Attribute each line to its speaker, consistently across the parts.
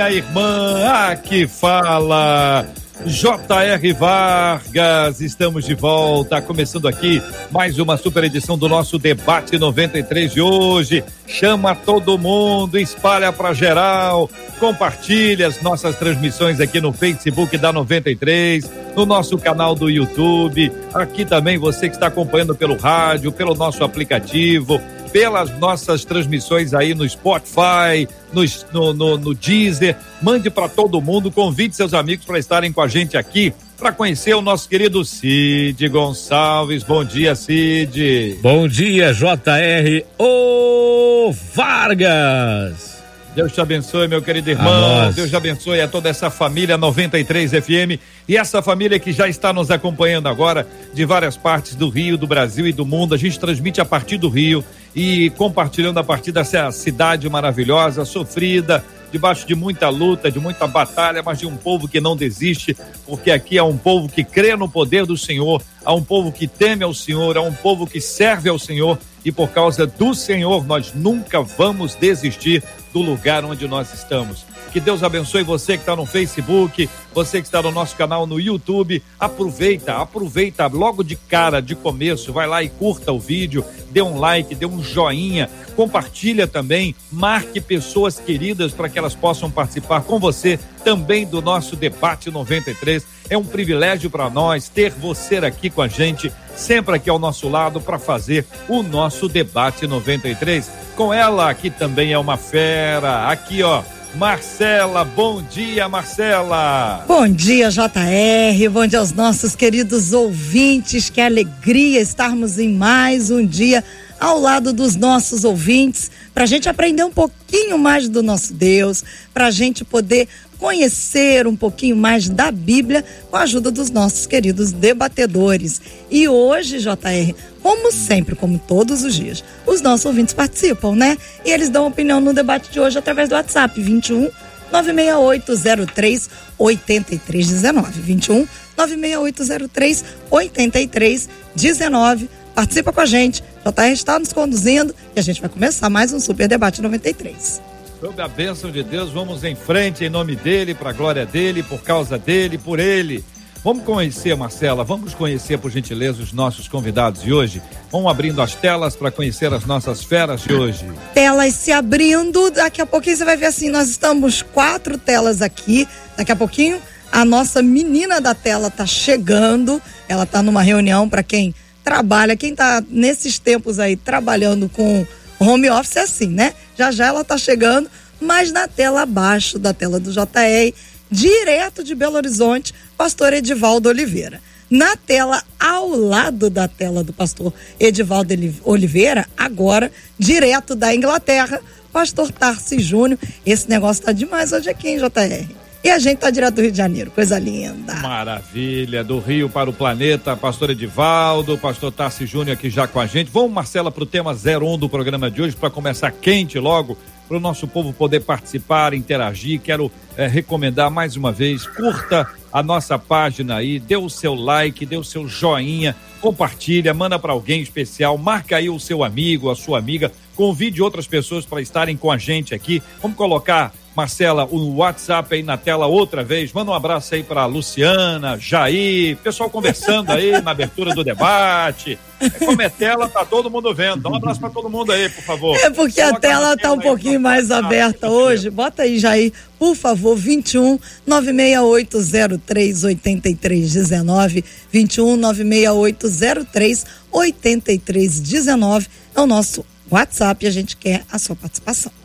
Speaker 1: minha irmã. Aqui fala J.R. Vargas, estamos de volta, começando aqui mais uma super edição do nosso debate 93 de hoje. Chama todo mundo, espalha para geral, compartilha as nossas transmissões aqui no Facebook da 93, no nosso canal do YouTube, aqui também você que está acompanhando pelo rádio, pelo nosso aplicativo pelas nossas transmissões aí no Spotify, no, no, no, no Deezer. Mande para todo mundo, convide seus amigos para estarem com a gente aqui para conhecer o nosso querido Cid Gonçalves. Bom dia, Cid.
Speaker 2: Bom dia, JR O Vargas.
Speaker 1: Deus te abençoe, meu querido irmão. Deus te abençoe a toda essa família 93 FM e essa família que já está nos acompanhando agora de várias partes do Rio, do Brasil e do mundo. A gente transmite a partir do Rio e compartilhando a partir dessa cidade maravilhosa, sofrida, debaixo de muita luta, de muita batalha, mas de um povo que não desiste, porque aqui é um povo que crê no poder do Senhor, há um povo que teme ao Senhor, há um povo que serve ao Senhor e por causa do Senhor nós nunca vamos desistir do lugar onde nós estamos. Que Deus abençoe você que está no Facebook, você que está no nosso canal no YouTube. Aproveita, aproveita logo de cara, de começo, vai lá e curta o vídeo, dê um like, dê um joinha, compartilha também, marque pessoas queridas para que elas possam participar com você também do nosso debate 93. É um privilégio para nós ter você aqui com a gente, sempre aqui ao nosso lado para fazer o nosso debate 93. Com ela, que também é uma fera, aqui ó, Marcela. Bom dia, Marcela.
Speaker 3: Bom dia, JR. Bom dia aos nossos queridos ouvintes. Que alegria estarmos em mais um dia ao lado dos nossos ouvintes, para a gente aprender um pouquinho mais do nosso Deus, para a gente poder conhecer um pouquinho mais da Bíblia com a ajuda dos nossos queridos debatedores. E hoje, JR, como sempre, como todos os dias, os nossos ouvintes participam, né? E eles dão opinião no debate de hoje através do WhatsApp 21 96803 8319. 21 96803 8319. Participa com a gente. JR está nos conduzindo e a gente vai começar mais um Super Debate 93.
Speaker 1: Sob a bênção de Deus, vamos em frente em nome dele, para a glória dele, por causa dele, por ele. Vamos conhecer, Marcela, vamos conhecer, por gentileza, os nossos convidados de hoje. Vamos abrindo as telas para conhecer as nossas feras de hoje.
Speaker 3: Telas se abrindo, daqui a pouquinho você vai ver assim, nós estamos quatro telas aqui, daqui a pouquinho a nossa menina da tela está chegando, ela está numa reunião para quem trabalha, quem está nesses tempos aí trabalhando com home office é assim, né? Já já ela está chegando, mas na tela abaixo da tela do JR, direto de Belo Horizonte, pastor Edivaldo Oliveira. Na tela ao lado da tela do pastor Edivaldo Oliveira, agora direto da Inglaterra, pastor Tarsi Júnior. Esse negócio tá demais hoje aqui, hein, JR? E a gente tá direto do Rio de Janeiro, coisa linda.
Speaker 1: Maravilha, do Rio para o planeta, pastor Edivaldo, pastor Tarsi Júnior aqui já com a gente. Vamos, Marcela, para o tema 01 do programa de hoje, para começar quente logo, para o nosso povo poder participar, interagir. Quero é, recomendar mais uma vez, curta a nossa página aí, dê o seu like, dê o seu joinha, compartilha, manda para alguém especial, marca aí o seu amigo, a sua amiga, convide outras pessoas para estarem com a gente aqui. Vamos colocar Marcela, o WhatsApp aí na tela outra vez. Manda um abraço aí para Luciana, Jair, pessoal conversando aí na abertura do debate. Como é tela, tá todo mundo vendo. Dá um abraço para todo mundo aí, por favor.
Speaker 3: É porque Coloca a tela tá um pouquinho mais aberta hoje. Bota aí, Jair, por favor, 21 96803 8319. 21 96803 8319 é o nosso WhatsApp e a gente quer a sua participação.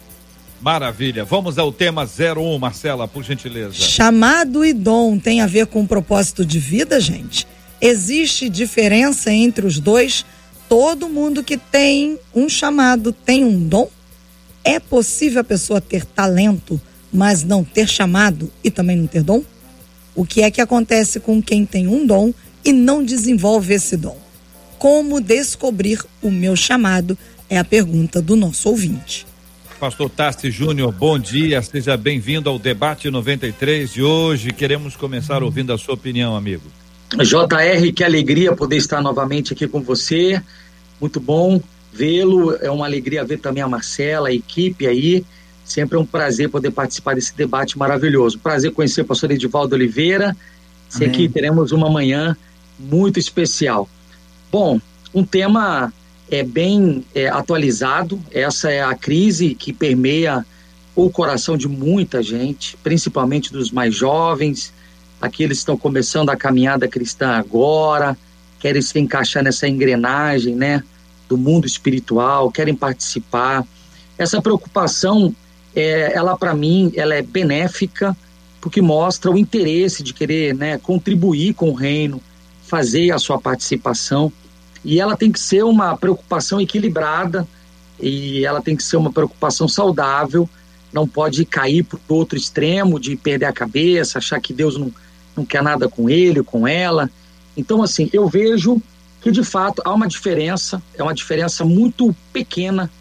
Speaker 1: Maravilha. Vamos ao tema 01, Marcela, por gentileza.
Speaker 3: Chamado e dom tem a ver com propósito de vida, gente? Existe diferença entre os dois? Todo mundo que tem um chamado tem um dom? É possível a pessoa ter talento, mas não ter chamado e também não ter dom? O que é que acontece com quem tem um dom e não desenvolve esse dom? Como descobrir o meu chamado? É a pergunta do nosso ouvinte.
Speaker 1: Pastor Tassi Júnior, bom dia, seja bem-vindo ao debate 93 de hoje. Queremos começar ouvindo a sua opinião, amigo.
Speaker 4: JR, que alegria poder estar novamente aqui com você. Muito bom vê-lo. É uma alegria ver também a Marcela, a equipe aí. Sempre é um prazer poder participar desse debate maravilhoso. Prazer conhecer o pastor Edivaldo Oliveira. Sei que teremos uma manhã muito especial. Bom, um tema é bem é, atualizado. Essa é a crise que permeia o coração de muita gente, principalmente dos mais jovens, aqueles que estão começando a caminhada cristã agora, querem se encaixar nessa engrenagem, né, do mundo espiritual, querem participar. Essa preocupação, é, ela para mim, ela é benéfica, porque mostra o interesse de querer, né, contribuir com o reino, fazer a sua participação. E ela tem que ser uma preocupação equilibrada e ela tem que ser uma preocupação saudável, não pode cair para o outro extremo de perder a cabeça, achar que Deus não, não quer nada com ele, com ela. Então, assim, eu vejo que de fato há uma diferença, é uma diferença muito pequena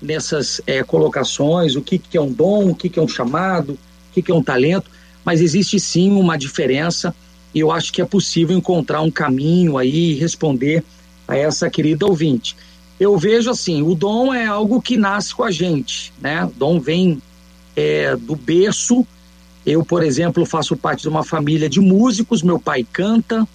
Speaker 4: nessas é, colocações, o que, que é um dom, o que, que é um chamado, o que, que é um talento, mas existe sim uma diferença e eu acho que é possível encontrar um caminho aí responder a essa querida ouvinte. Eu vejo assim, o dom é algo que nasce com a gente, né? O dom vem é, do berço. Eu, por exemplo, faço parte de uma família de músicos. Meu pai canta,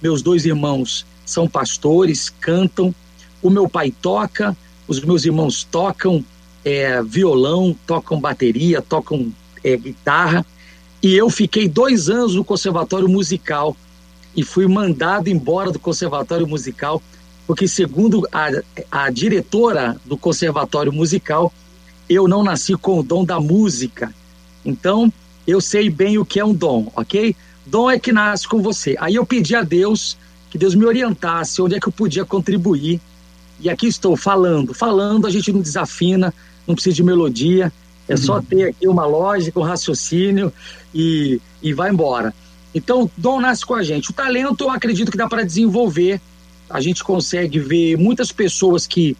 Speaker 4: meus dois irmãos são pastores, cantam. O meu pai toca, os meus irmãos tocam é, violão, tocam bateria, tocam é, guitarra. E eu fiquei dois anos no conservatório musical e fui mandado embora do Conservatório Musical, porque, segundo a, a diretora do Conservatório Musical, eu não nasci com o dom da música. Então, eu sei bem o que é um dom, ok? Dom é que nasce com você. Aí eu pedi a Deus que Deus me orientasse onde é que eu podia contribuir. E aqui estou falando. Falando, a gente não desafina, não precisa de melodia, é só uhum. ter aqui uma lógica, um raciocínio e, e vai embora. Então, dom nasce com a gente. O talento, eu acredito que dá para desenvolver. A gente consegue ver muitas pessoas que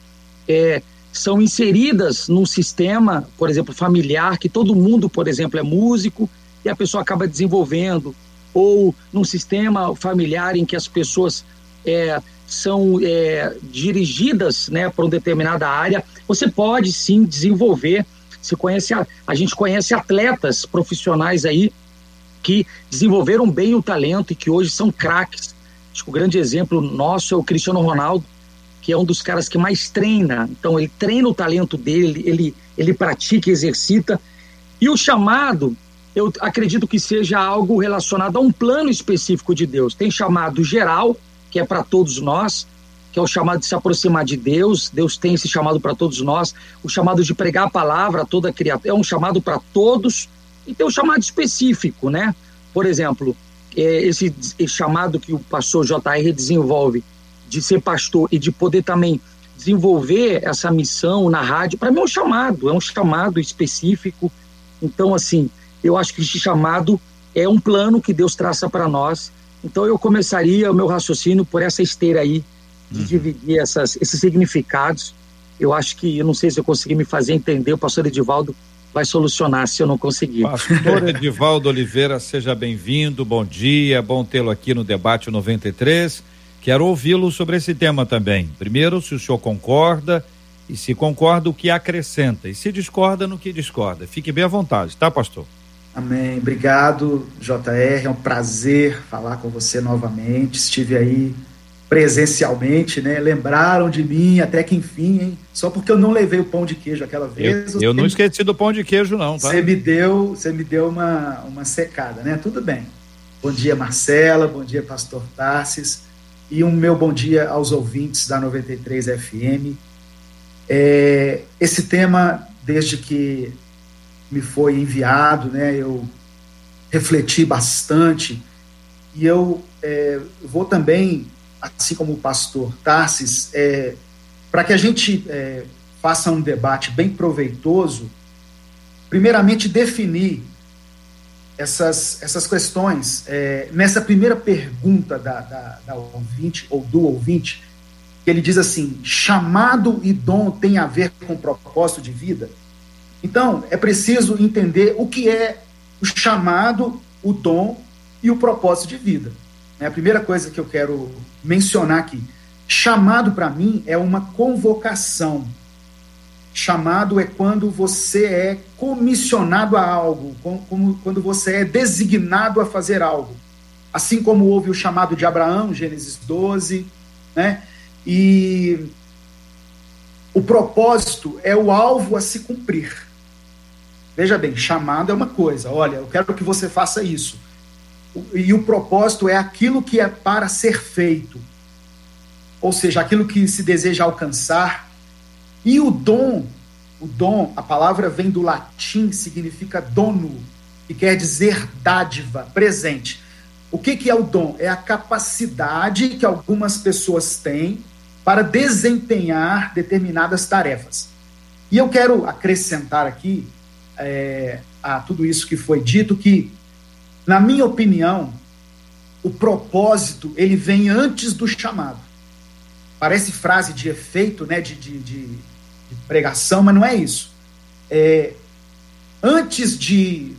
Speaker 4: é, são inseridas num sistema, por exemplo, familiar, que todo mundo, por exemplo, é músico e a pessoa acaba desenvolvendo, ou num sistema familiar em que as pessoas é, são é, dirigidas né, para uma determinada área, você pode sim desenvolver. Você conhece a, a gente conhece atletas profissionais aí que desenvolveram bem o talento e que hoje são craques. Acho que o grande exemplo nosso é o Cristiano Ronaldo, que é um dos caras que mais treina. Então, ele treina o talento dele, ele, ele pratica, exercita. E o chamado, eu acredito que seja algo relacionado a um plano específico de Deus. Tem chamado geral, que é para todos nós, que é o chamado de se aproximar de Deus. Deus tem esse chamado para todos nós. O chamado de pregar a palavra a toda criatura é um chamado para todos e tem o chamado específico, né? Por exemplo, é, esse, esse chamado que o pastor JR desenvolve de ser pastor e de poder também desenvolver essa missão na rádio, para mim é um chamado, é um chamado específico. Então, assim, eu acho que esse chamado é um plano que Deus traça para nós. Então, eu começaria o meu raciocínio por essa esteira aí, de uhum. dividir essas, esses significados. Eu acho que, eu não sei se eu consegui me fazer entender, o pastor Edivaldo vai solucionar se eu não conseguir.
Speaker 1: Pastor Edivaldo Oliveira, seja bem-vindo, bom dia, bom tê-lo aqui no Debate 93. Quero ouvi-lo sobre esse tema também. Primeiro, se o senhor concorda, e se concorda, o que acrescenta, e se discorda, no que discorda. Fique bem à vontade, tá, pastor?
Speaker 5: Amém. Obrigado, JR. É um prazer falar com você novamente. Estive aí presencialmente, né? Lembraram de mim até que enfim, hein? Só porque eu não levei o pão de queijo aquela vez.
Speaker 1: Eu, eu não esqueci do pão de queijo não,
Speaker 5: tá? Você me deu, você me deu uma, uma secada, né? Tudo bem. Bom dia, Marcela, bom dia, pastor Tarsis, e um meu bom dia aos ouvintes da 93 FM. É, esse tema, desde que me foi enviado, né, eu refleti bastante e eu é, vou também assim como o pastor Tarsis, é, para que a gente é, faça um debate bem proveitoso, primeiramente definir essas, essas questões. É, nessa primeira pergunta da, da, da ouvinte, ou do ouvinte, ele diz assim: chamado e dom tem a ver com propósito de vida? Então, é preciso entender o que é o chamado, o dom e o propósito de vida. É a primeira coisa que eu quero mencionar aqui. Chamado, para mim, é uma convocação. Chamado é quando você é comissionado a algo, como, quando você é designado a fazer algo. Assim como houve o chamado de Abraão, Gênesis 12, né? E o propósito é o alvo a se cumprir. Veja bem, chamado é uma coisa, olha, eu quero que você faça isso. E o propósito é aquilo que é para ser feito. Ou seja, aquilo que se deseja alcançar. E o dom, o dom, a palavra vem do latim, significa dono, que quer dizer dádiva, presente. O que, que é o dom? É a capacidade que algumas pessoas têm para desempenhar determinadas tarefas. E eu quero acrescentar aqui é, a tudo isso que foi dito que, na minha opinião, o propósito ele vem antes do chamado. Parece frase de efeito, né, de, de, de, de pregação, mas não é isso. É, antes de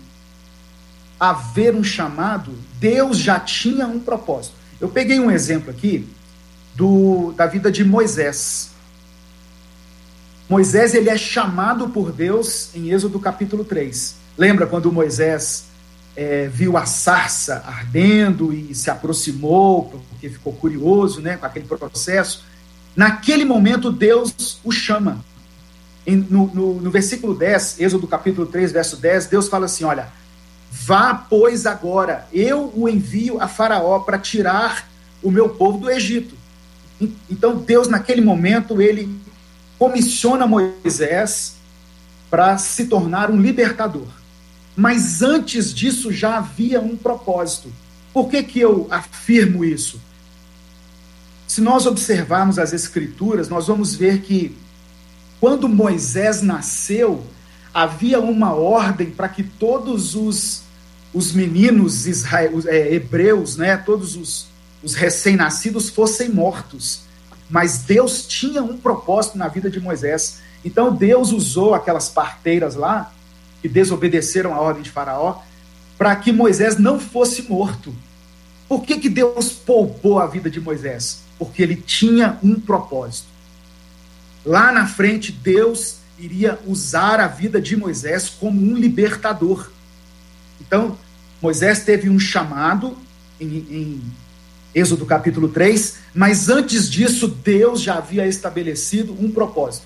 Speaker 5: haver um chamado, Deus já tinha um propósito. Eu peguei um exemplo aqui do, da vida de Moisés. Moisés ele é chamado por Deus em Êxodo capítulo 3. Lembra quando Moisés é, viu a sarça ardendo e se aproximou, porque ficou curioso né, com aquele processo? Naquele momento, Deus o chama. Em, no, no, no versículo 10, Êxodo capítulo 3, verso 10, Deus fala assim: Olha, vá, pois, agora, eu o envio a Faraó para tirar o meu povo do Egito. Então Deus naquele momento ele comissiona Moisés para se tornar um libertador. Mas antes disso já havia um propósito. Por que, que eu afirmo isso? Se nós observarmos as Escrituras, nós vamos ver que quando Moisés nasceu, havia uma ordem para que todos os, os meninos israel, é, hebreus, né, todos os, os recém-nascidos fossem mortos. Mas Deus tinha um propósito na vida de Moisés. Então Deus usou aquelas parteiras lá, que desobedeceram a ordem de Faraó, para que Moisés não fosse morto. Por que, que Deus poupou a vida de Moisés? Porque ele tinha um propósito. Lá na frente, Deus iria usar a vida de Moisés como um libertador. Então, Moisés teve um chamado em, em Êxodo capítulo 3, mas antes disso Deus já havia estabelecido um propósito.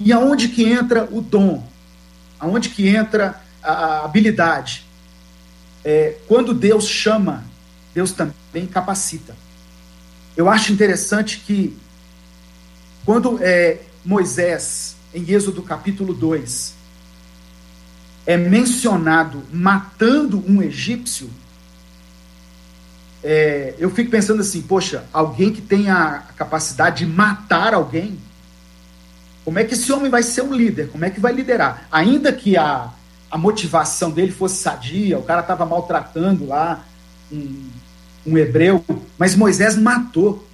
Speaker 5: E aonde que entra o dom? Aonde que entra a habilidade? É, quando Deus chama, Deus também capacita. Eu acho interessante que quando é, Moisés, em Êxodo capítulo 2, é mencionado matando um egípcio, é, eu fico pensando assim, poxa, alguém que tem a capacidade de matar alguém, como é que esse homem vai ser um líder? Como é que vai liderar? Ainda que a, a motivação dele fosse sadia, o cara estava maltratando lá um, um hebreu, mas Moisés matou,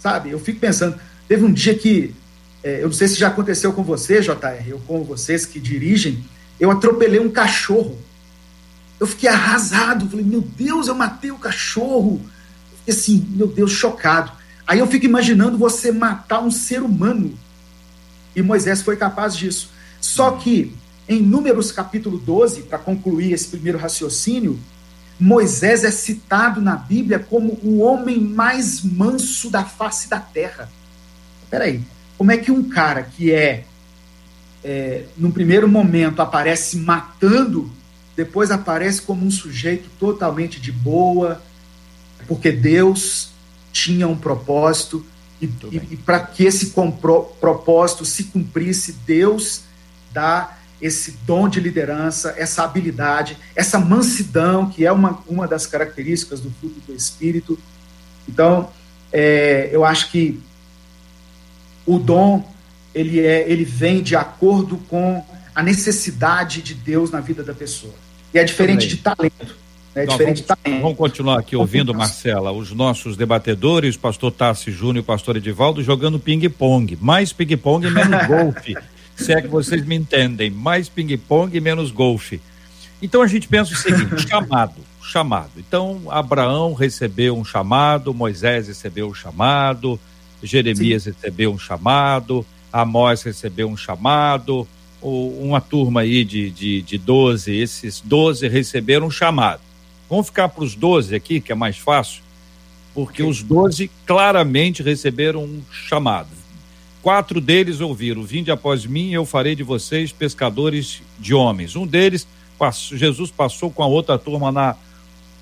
Speaker 5: sabe? Eu fico pensando, teve um dia que, é, eu não sei se já aconteceu com você, JR, ou com vocês que dirigem, eu atropelei um cachorro eu fiquei arrasado, falei, meu Deus, eu matei o cachorro. Fiquei assim, meu Deus, chocado. Aí eu fico imaginando você matar um ser humano. E Moisés foi capaz disso. Só que, em Números capítulo 12, para concluir esse primeiro raciocínio, Moisés é citado na Bíblia como o homem mais manso da face da terra. Peraí, como é que um cara que é, é num primeiro momento, aparece matando depois aparece como um sujeito totalmente de boa, porque Deus tinha um propósito e, e, e para que esse propósito se cumprisse, Deus dá esse dom de liderança, essa habilidade, essa mansidão, que é uma, uma das características do fruto do Espírito. Então, é, eu acho que o dom ele, é, ele vem de acordo com a necessidade de Deus na vida da pessoa. E é diferente de talento.
Speaker 1: É diferente vamos, também. Vamos continuar aqui ouvindo, Marcela, os nossos debatedores, pastor Tassi Júnior e pastor Edivaldo, jogando ping-pong. Mais ping-pong e menos golfe. Se é que vocês me entendem. Mais ping-pong e menos golfe. Então a gente pensa o seguinte: chamado, chamado. Então Abraão recebeu um chamado, Moisés recebeu um chamado, Jeremias Sim. recebeu um chamado, Amós recebeu um chamado, uma turma aí de, de, de 12, esses 12 receberam um chamado. Vamos ficar para os 12 aqui, que é mais fácil, porque os 12 claramente receberam um chamado. Quatro deles ouviram: Vinde após mim, eu farei de vocês pescadores de homens. Um deles, Jesus passou com a outra turma na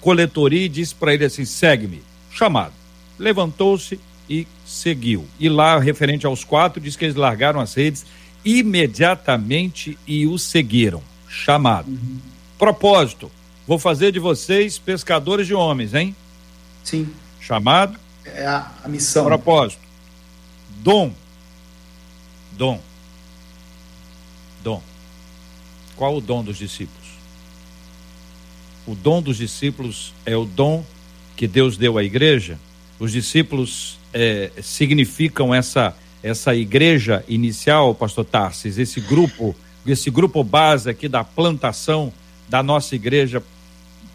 Speaker 1: coletoria e disse para ele assim: segue-me. Chamado. Levantou-se e seguiu. E lá, referente aos quatro, diz que eles largaram as redes imediatamente e o seguiram. Chamado. Uhum. Propósito: Vou fazer de vocês pescadores de homens, hein?
Speaker 5: Sim.
Speaker 1: Chamado?
Speaker 5: É a, a missão.
Speaker 1: Propósito. Dom. Dom. Dom. Qual o dom dos discípulos? O dom dos discípulos é o dom que Deus deu à igreja. Os discípulos é, significam essa essa igreja inicial, Pastor Tarsis, esse grupo, esse grupo base aqui da plantação da nossa igreja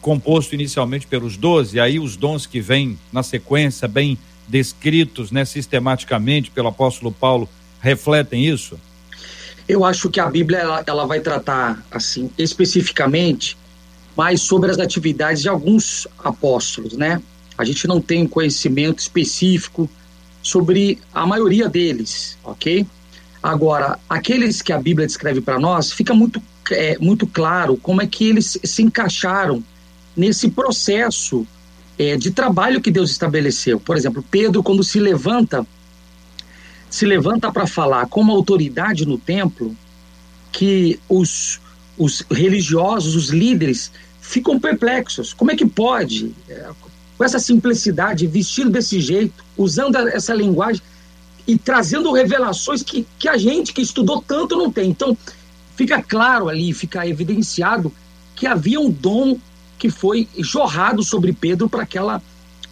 Speaker 1: composto inicialmente pelos doze, aí os dons que vêm na sequência, bem descritos né, sistematicamente pelo apóstolo Paulo, refletem isso?
Speaker 4: Eu acho que a Bíblia ela, ela vai tratar assim especificamente mais sobre as atividades de alguns apóstolos, né? A gente não tem conhecimento específico sobre a maioria deles, ok? Agora, aqueles que a Bíblia descreve para nós, fica muito, é, muito claro como é que eles se encaixaram nesse processo é, de trabalho que Deus estabeleceu. Por exemplo, Pedro, quando se levanta, se levanta para falar com uma autoridade no templo, que os, os religiosos, os líderes, ficam perplexos. Como é que pode, é, com essa simplicidade, vestido desse jeito, usando essa linguagem e trazendo revelações que, que a gente que estudou tanto não tem? Então, fica claro ali, fica evidenciado que havia um dom que foi jorrado sobre Pedro para aquela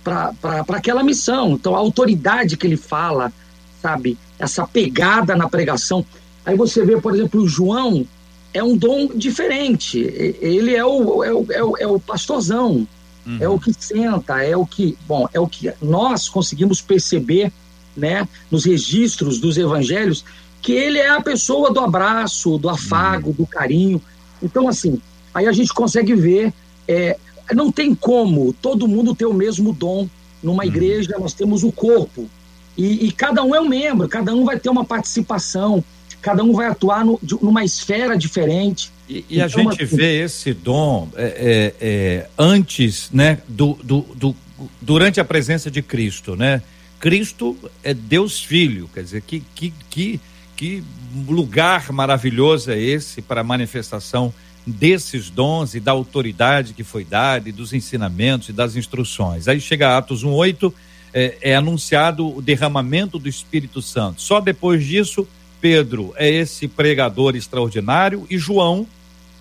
Speaker 4: para aquela missão. Então, a autoridade que ele fala, sabe, essa pegada na pregação. Aí você vê, por exemplo, o João é um dom diferente. Ele é o, é o, é o, é o pastorzão, uhum. é o que senta, é o que. Bom, é o que nós conseguimos perceber né, nos registros dos evangelhos que ele é a pessoa do abraço, do afago, uhum. do carinho. Então, assim, aí a gente consegue ver é, não tem como todo mundo ter o mesmo dom. Numa uhum. igreja, nós temos o corpo. E, e, cada um é um membro, cada um vai ter uma participação, cada um vai atuar no, de, numa esfera diferente.
Speaker 1: E, e então, a gente assim, vê esse dom é, é, é, antes, né, do, do, do, durante a presença de Cristo, né? Cristo é Deus Filho, quer dizer, que, que, que, que lugar maravilhoso é esse para a manifestação desses dons e da autoridade que foi dada, e dos ensinamentos e das instruções. Aí chega Atos 1,8, é, é anunciado o derramamento do Espírito Santo. Só depois disso, Pedro é esse pregador extraordinário e João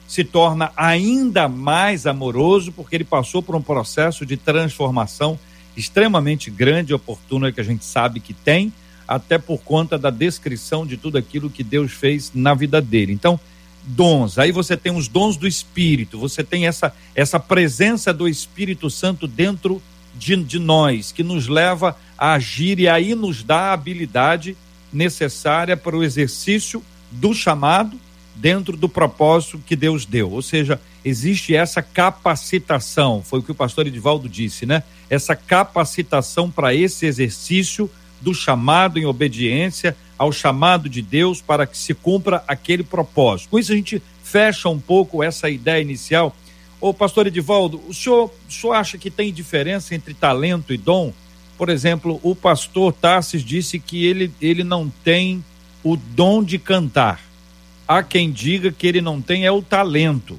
Speaker 1: se torna ainda mais amoroso porque ele passou por um processo de transformação extremamente grande e oportuno que a gente sabe que tem, até por conta da descrição de tudo aquilo que Deus fez na vida dele. Então, dons. Aí você tem os dons do Espírito, você tem essa, essa presença do Espírito Santo dentro de, de nós, que nos leva a agir e aí nos dá a habilidade necessária para o exercício do chamado dentro do propósito que Deus deu. Ou seja, existe essa capacitação, foi o que o pastor Edivaldo disse, né? Essa capacitação para esse exercício do chamado em obediência ao chamado de Deus para que se cumpra aquele propósito. Com isso a gente fecha um pouco essa ideia inicial. Ô pastor Edivaldo, o senhor, o senhor acha que tem diferença entre talento e dom? Por exemplo, o pastor Tarsis disse que ele, ele não tem o dom de cantar. Há quem diga que ele não tem é o talento.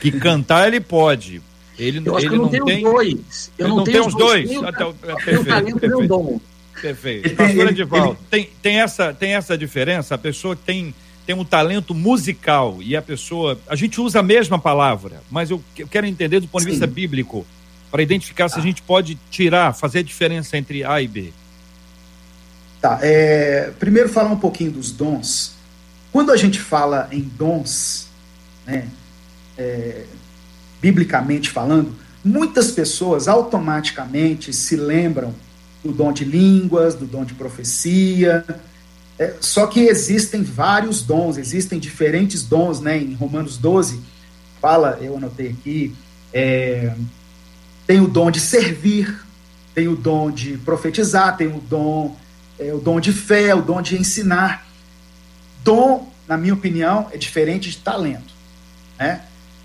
Speaker 1: Que cantar ele pode. Ele,
Speaker 4: Eu acho ele que eu não, não tem os dois.
Speaker 1: Eu não, não tenho os dois. dois. Até,
Speaker 4: o talento perfeito. e o dom.
Speaker 1: Perfeito. Pastor Edivaldo, tem, tem, essa, tem essa diferença? A pessoa que tem tem um talento musical e a pessoa. A gente usa a mesma palavra, mas eu, eu quero entender do ponto de vista bíblico, para identificar se a gente pode tirar, fazer a diferença entre A e B.
Speaker 5: Tá, é, primeiro falar um pouquinho dos dons. Quando a gente fala em dons, né, é, biblicamente falando, muitas pessoas automaticamente se lembram do dom de línguas, do dom de profecia. É, só que existem vários dons, existem diferentes dons, né? Em Romanos 12, fala, eu anotei aqui, é, tem o dom de servir, tem o dom de profetizar, tem o dom, é, o dom de fé, o dom de ensinar. Dom, na minha opinião, é diferente de talento. Né?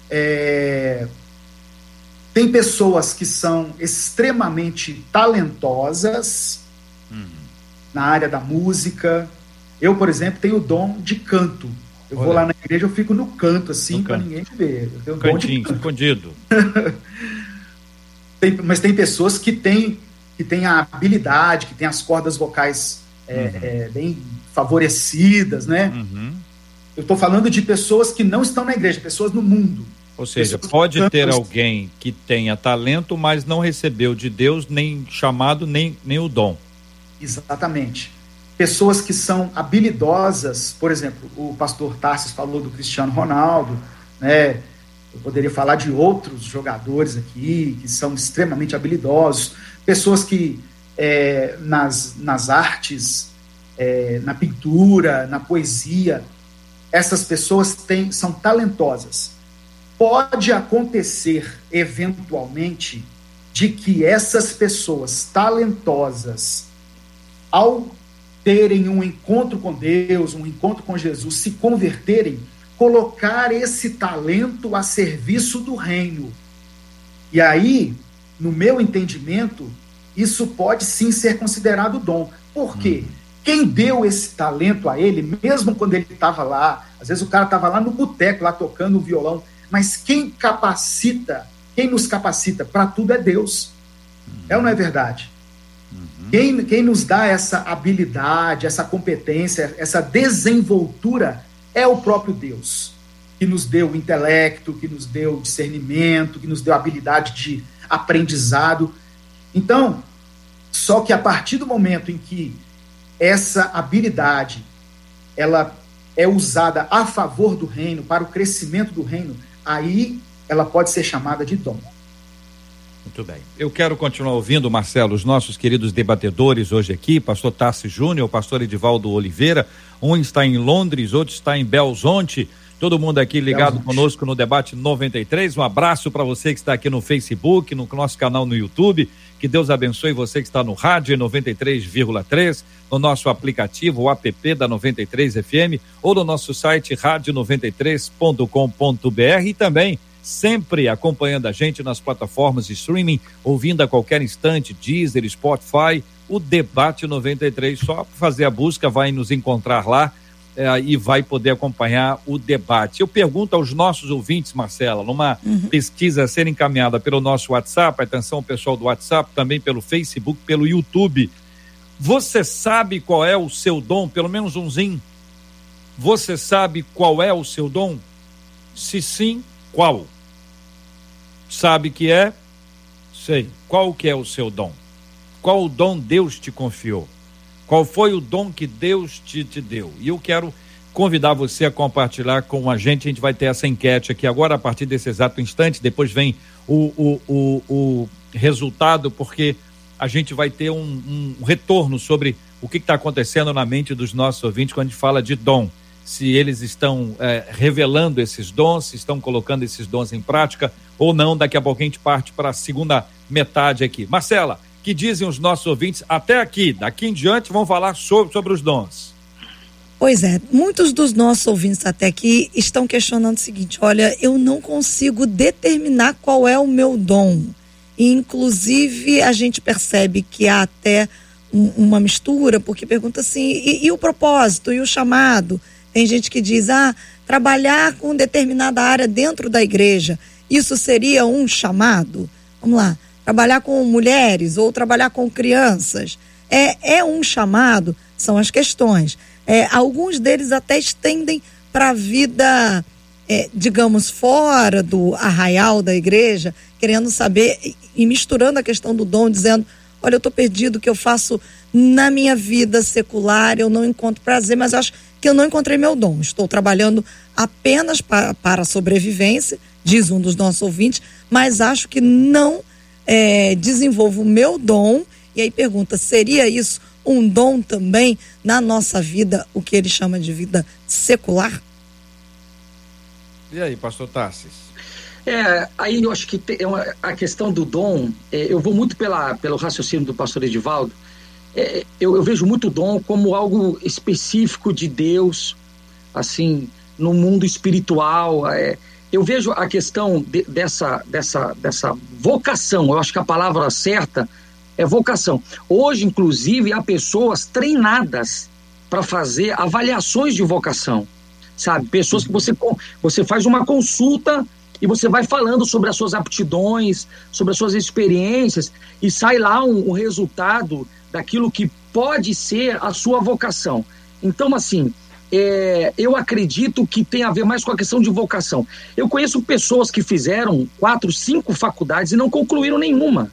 Speaker 5: É, tem pessoas que são extremamente talentosas uhum. na área da música. Eu, por exemplo, tenho o dom de canto. Eu Olha. vou lá na igreja, eu fico no canto, assim, para ninguém me ver. Eu tenho um
Speaker 1: Cantinho, dom de escondido.
Speaker 5: tem, mas tem pessoas que têm, que têm a habilidade, que têm as cordas vocais é, uhum. é, bem favorecidas, né? Uhum. Eu estou falando de pessoas que não estão na igreja, pessoas no mundo.
Speaker 1: Ou seja, pode ter alguém que tenha talento, mas não recebeu de Deus nem chamado, nem, nem o dom.
Speaker 5: Exatamente. Pessoas que são habilidosas, por exemplo, o pastor Tarsis falou do Cristiano Ronaldo, né? Eu poderia falar de outros jogadores aqui que são extremamente habilidosos, pessoas que é, nas, nas artes, é, na pintura, na poesia, essas pessoas têm, são talentosas pode acontecer eventualmente de que essas pessoas talentosas, ao terem um encontro com Deus, um encontro com Jesus, se converterem, colocar esse talento a serviço do reino. E aí, no meu entendimento, isso pode sim ser considerado dom. Por quê? Uhum. Quem deu esse talento a ele, mesmo quando ele estava lá, às vezes o cara estava lá no boteco, lá tocando o violão, mas quem capacita, quem nos capacita para tudo é Deus. É ou não é verdade? Uhum. Quem, quem nos dá essa habilidade, essa competência, essa desenvoltura é o próprio Deus, que nos deu o intelecto, que nos deu o discernimento, que nos deu a habilidade de aprendizado. Então, só que a partir do momento em que essa habilidade ela é usada a favor do reino, para o crescimento do reino, aí ela pode ser chamada de dom.
Speaker 1: Muito bem. Eu quero continuar ouvindo, Marcelo, os nossos queridos debatedores hoje aqui, pastor Tassi Júnior, pastor Edivaldo Oliveira, um está em Londres, outro está em Belzonte, todo mundo aqui ligado Belzonte. conosco no debate 93. Um abraço para você que está aqui no Facebook, no nosso canal no YouTube. Que Deus abençoe você que está no rádio 93,3, no nosso aplicativo, o app da 93 FM, ou no nosso site rádio93.com.br e também sempre acompanhando a gente nas plataformas de streaming, ouvindo a qualquer instante, Deezer, Spotify, o Debate 93. Só fazer a busca, vai nos encontrar lá é, e vai poder acompanhar o debate. Eu pergunto aos nossos ouvintes, Marcela, numa uhum. pesquisa a ser encaminhada pelo nosso WhatsApp, atenção pessoal do WhatsApp, também pelo Facebook, pelo YouTube. Você sabe qual é o seu dom? Pelo menos umzinho. Você sabe qual é o seu dom? Se sim, qual? Sabe que é? Sei. Qual que é o seu dom? Qual o dom Deus te confiou? Qual foi o dom que Deus te, te deu? E eu quero convidar você a compartilhar com a gente. A gente vai ter essa enquete aqui agora, a partir desse exato instante. Depois vem o, o, o, o resultado, porque a gente vai ter um, um retorno sobre o que está acontecendo na mente dos nossos ouvintes quando a gente fala de dom. Se eles estão é, revelando esses dons, se estão colocando esses dons em prática ou não. Daqui a pouco a gente parte para a segunda metade aqui. Marcela, que dizem os nossos ouvintes até aqui. Daqui em diante vão falar sobre, sobre os dons.
Speaker 3: Pois é, muitos dos nossos ouvintes até aqui estão questionando o seguinte: olha, eu não consigo determinar qual é o meu dom. E, inclusive, a gente percebe que há até um, uma mistura, porque pergunta assim: e, e o propósito, e o chamado? Tem gente que diz: ah, trabalhar com determinada área dentro da igreja, isso seria um chamado? Vamos lá trabalhar com mulheres ou trabalhar com crianças. É, é um chamado, são as questões. É, alguns deles até estendem para a vida, é, digamos, fora do arraial da igreja, querendo saber e misturando a questão do dom, dizendo: olha, eu estou perdido, o que eu faço na minha vida secular, eu não encontro prazer, mas acho que eu não encontrei meu dom. Estou trabalhando apenas para, para a sobrevivência, diz um dos nossos ouvintes, mas acho que não é, desenvolvo o meu dom. E aí pergunta: seria isso um dom também na nossa vida, o que ele chama de vida secular?
Speaker 1: E aí, pastor Tarsis?
Speaker 4: É, aí eu acho que tem, é a questão do dom, é, eu vou muito pela, pelo raciocínio do pastor Edivaldo, é, eu, eu, vejo muito dom como algo específico de Deus, assim, no mundo espiritual. É, eu vejo a questão de, dessa, dessa, dessa vocação, eu acho que a palavra certa é vocação. Hoje, inclusive, há pessoas treinadas para fazer avaliações de vocação, sabe? Pessoas que você, você faz uma consulta e você vai falando sobre as suas aptidões, sobre as suas experiências, e sai lá um, um resultado daquilo que pode ser a sua vocação. Então, assim, é, eu acredito que tem a ver mais com a questão de vocação. Eu conheço pessoas que fizeram quatro, cinco faculdades e não concluíram nenhuma.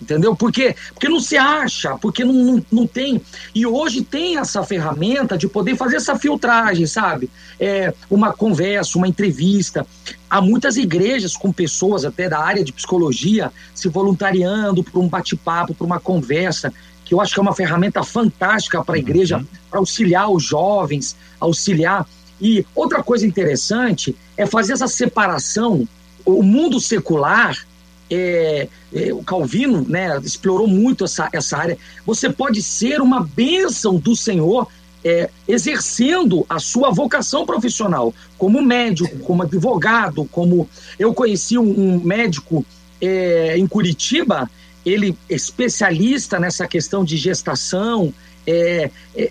Speaker 4: Entendeu? Porque, porque não se acha, porque não, não, não tem. E hoje tem essa ferramenta de poder fazer essa filtragem, sabe? É, uma conversa, uma entrevista. Há muitas igrejas com pessoas até da área de psicologia se voluntariando para um bate-papo, para uma conversa, que eu acho que é uma ferramenta fantástica para a igreja, uhum. para auxiliar os jovens, auxiliar. E outra coisa interessante é fazer essa separação. O mundo secular é, é, o Calvino né, explorou muito essa, essa área. Você pode ser uma bênção do Senhor é, exercendo a sua vocação profissional, como médico, como advogado, como. Eu conheci um, um médico é, em Curitiba, ele especialista nessa questão de gestação, é, é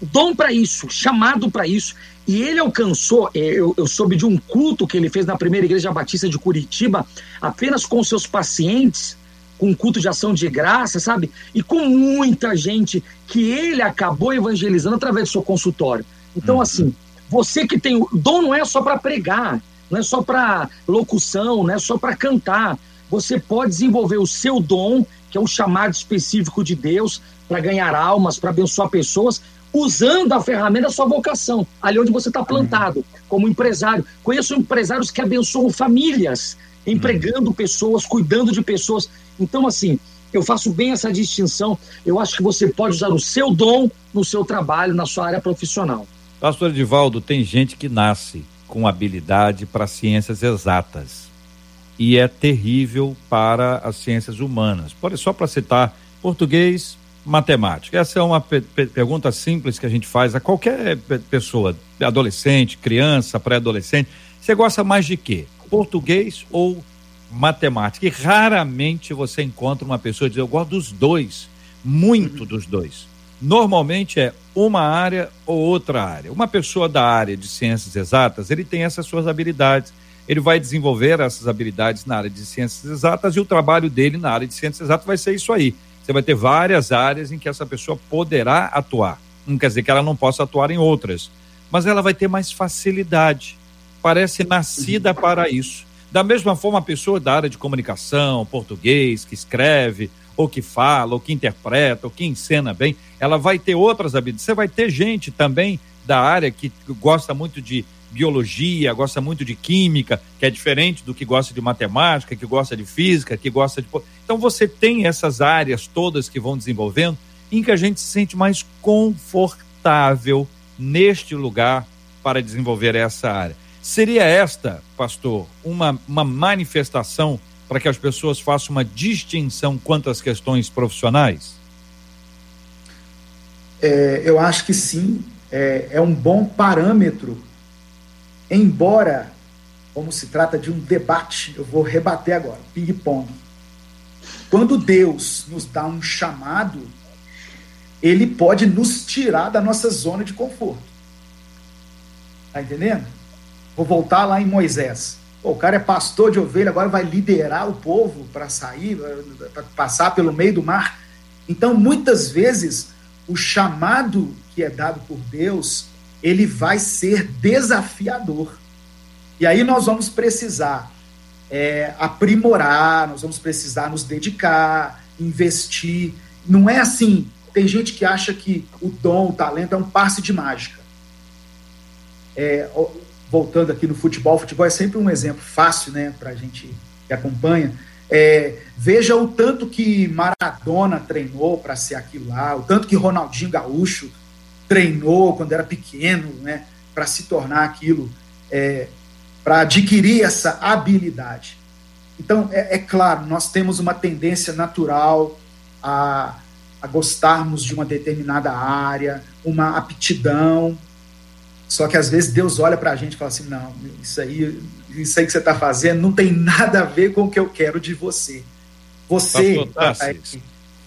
Speaker 4: dom para isso, chamado para isso. E ele alcançou, é, eu, eu, soube de um culto que ele fez na primeira igreja batista de Curitiba, apenas com seus pacientes, com um culto de ação de graça, sabe? E com muita gente que ele acabou evangelizando através do seu consultório. Então, uhum. assim, você que tem. O dom não é só para pregar, não é só para locução, não é só para cantar. Você pode desenvolver o seu dom, que é um chamado específico de Deus, para ganhar almas, para abençoar pessoas, usando a ferramenta da sua vocação, ali onde você está plantado, como empresário. Conheço empresários que abençoam famílias, empregando pessoas, cuidando de pessoas. Então, assim, eu faço bem essa distinção. Eu acho que você pode usar o seu dom no seu trabalho, na sua área profissional.
Speaker 1: Pastor Edivaldo, tem gente que nasce com habilidade para ciências exatas e é terrível para as ciências humanas. Só para citar português, matemática? Essa é uma pe pergunta simples que a gente faz a qualquer pessoa, adolescente, criança, pré-adolescente. Você gosta mais de quê? Português ou matemática? E raramente você encontra uma pessoa que diz, eu gosto dos dois, muito dos dois. Normalmente é uma área ou outra área. Uma pessoa da área de ciências exatas, ele tem essas suas habilidades, ele vai desenvolver essas habilidades na área de ciências exatas e o trabalho dele na área de ciências exatas vai ser isso aí você vai ter várias áreas em que essa pessoa poderá atuar. Não quer dizer que ela não possa atuar em outras, mas ela vai ter mais facilidade. Parece nascida para isso. Da mesma forma, a pessoa da área de comunicação, português, que escreve, ou que fala, ou que interpreta, ou que encena bem, ela vai ter outras habilidades. Você vai ter gente também da área que gosta muito de biologia, gosta muito de química, que é diferente do que gosta de matemática, que gosta de física, que gosta de. Então você tem essas áreas todas que vão desenvolvendo em que a gente se sente mais confortável neste lugar para desenvolver essa área. Seria esta, pastor, uma, uma manifestação para que as pessoas façam uma distinção quanto às questões profissionais?
Speaker 5: É, eu acho que sim, é, é um bom parâmetro Embora, como se trata de um debate, eu vou rebater agora, ping-pong. Quando Deus nos dá um chamado, ele pode nos tirar da nossa zona de conforto. Tá entendendo? Vou voltar lá em Moisés. Pô, o cara é pastor de ovelha, agora vai liderar o povo para sair, para passar pelo meio do mar. Então, muitas vezes, o chamado que é dado por Deus, ele vai ser desafiador. E aí nós vamos precisar é, aprimorar, nós vamos precisar nos dedicar, investir. Não é assim. Tem gente que acha que o dom, o talento é um passe de mágica. É, voltando aqui no futebol, futebol é sempre um exemplo fácil, né, para a gente que acompanha. É, veja o tanto que Maradona treinou para ser aquilo lá, o tanto que Ronaldinho Gaúcho treinou quando era pequeno, né, para se tornar aquilo, é, para adquirir essa habilidade. Então, é, é, claro, nós temos uma tendência natural a, a gostarmos de uma determinada área, uma aptidão, só que às vezes Deus olha para a gente e fala assim: não, isso aí, isso aí que você está fazendo não tem nada a ver com o que eu quero de você. Você,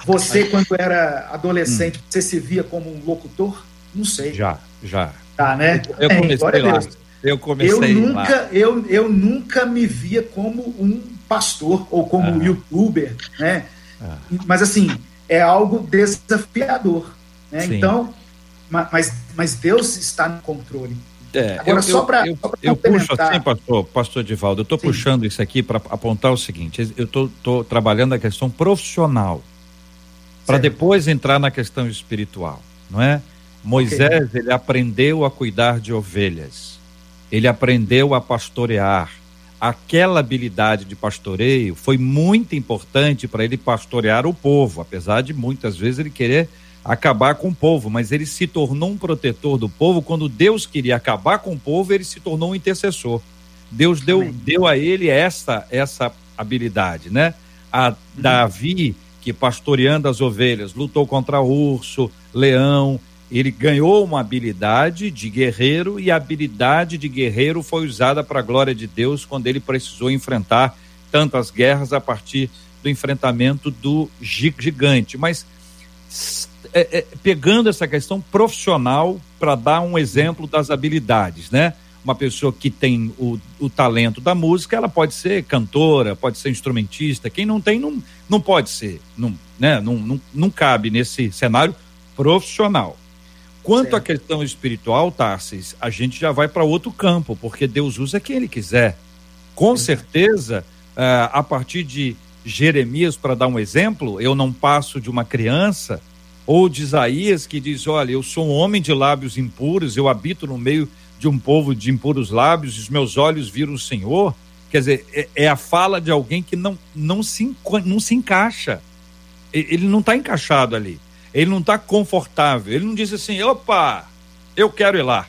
Speaker 5: você quando era adolescente, hum. você se via como um locutor? Não sei.
Speaker 1: Já, já.
Speaker 5: Tá, né?
Speaker 1: Eu comecei lá. Eu comecei
Speaker 5: eu nunca, lá. Eu, eu nunca me via como um pastor ou como um youtuber, né? Ah. Mas assim, é algo desafiador. Né? Então, mas, mas Deus está no controle.
Speaker 1: É, Agora, eu, só para. Eu, eu, eu puxo assim, pastor, pastor Divaldo, eu estou puxando isso aqui para apontar o seguinte: eu estou trabalhando a questão profissional, para depois entrar na questão espiritual, não é? Moisés, okay. ele aprendeu a cuidar de ovelhas, ele aprendeu a pastorear. Aquela habilidade de pastoreio foi muito importante para ele pastorear o povo, apesar de muitas vezes ele querer acabar com o povo, mas ele se tornou um protetor do povo. Quando Deus queria acabar com o povo, ele se tornou um intercessor. Deus deu, deu a ele essa, essa habilidade, né? A uhum. Davi, que pastoreando as ovelhas, lutou contra urso, leão, ele ganhou uma habilidade de guerreiro e a habilidade de guerreiro foi usada para a glória de Deus quando ele precisou enfrentar tantas guerras a partir do enfrentamento do gigante. Mas é, é, pegando essa questão profissional para dar um exemplo das habilidades, né? Uma pessoa que tem o, o talento da música, ela pode ser cantora, pode ser instrumentista. Quem não tem, não, não pode ser. Não, né? não, não, não cabe nesse cenário profissional. Quanto à questão espiritual, Tarsis, a gente já vai para outro campo, porque Deus usa quem Ele quiser. Com certeza, uh, a partir de Jeremias, para dar um exemplo, eu não passo de uma criança ou de Isaías, que diz: Olha, eu sou um homem de lábios impuros, eu habito no meio de um povo de impuros lábios, e os meus olhos viram o Senhor. Quer dizer, é, é a fala de alguém que não, não, se, não se encaixa. Ele não está encaixado ali. Ele não está confortável. Ele não diz assim: opa, eu quero ir lá.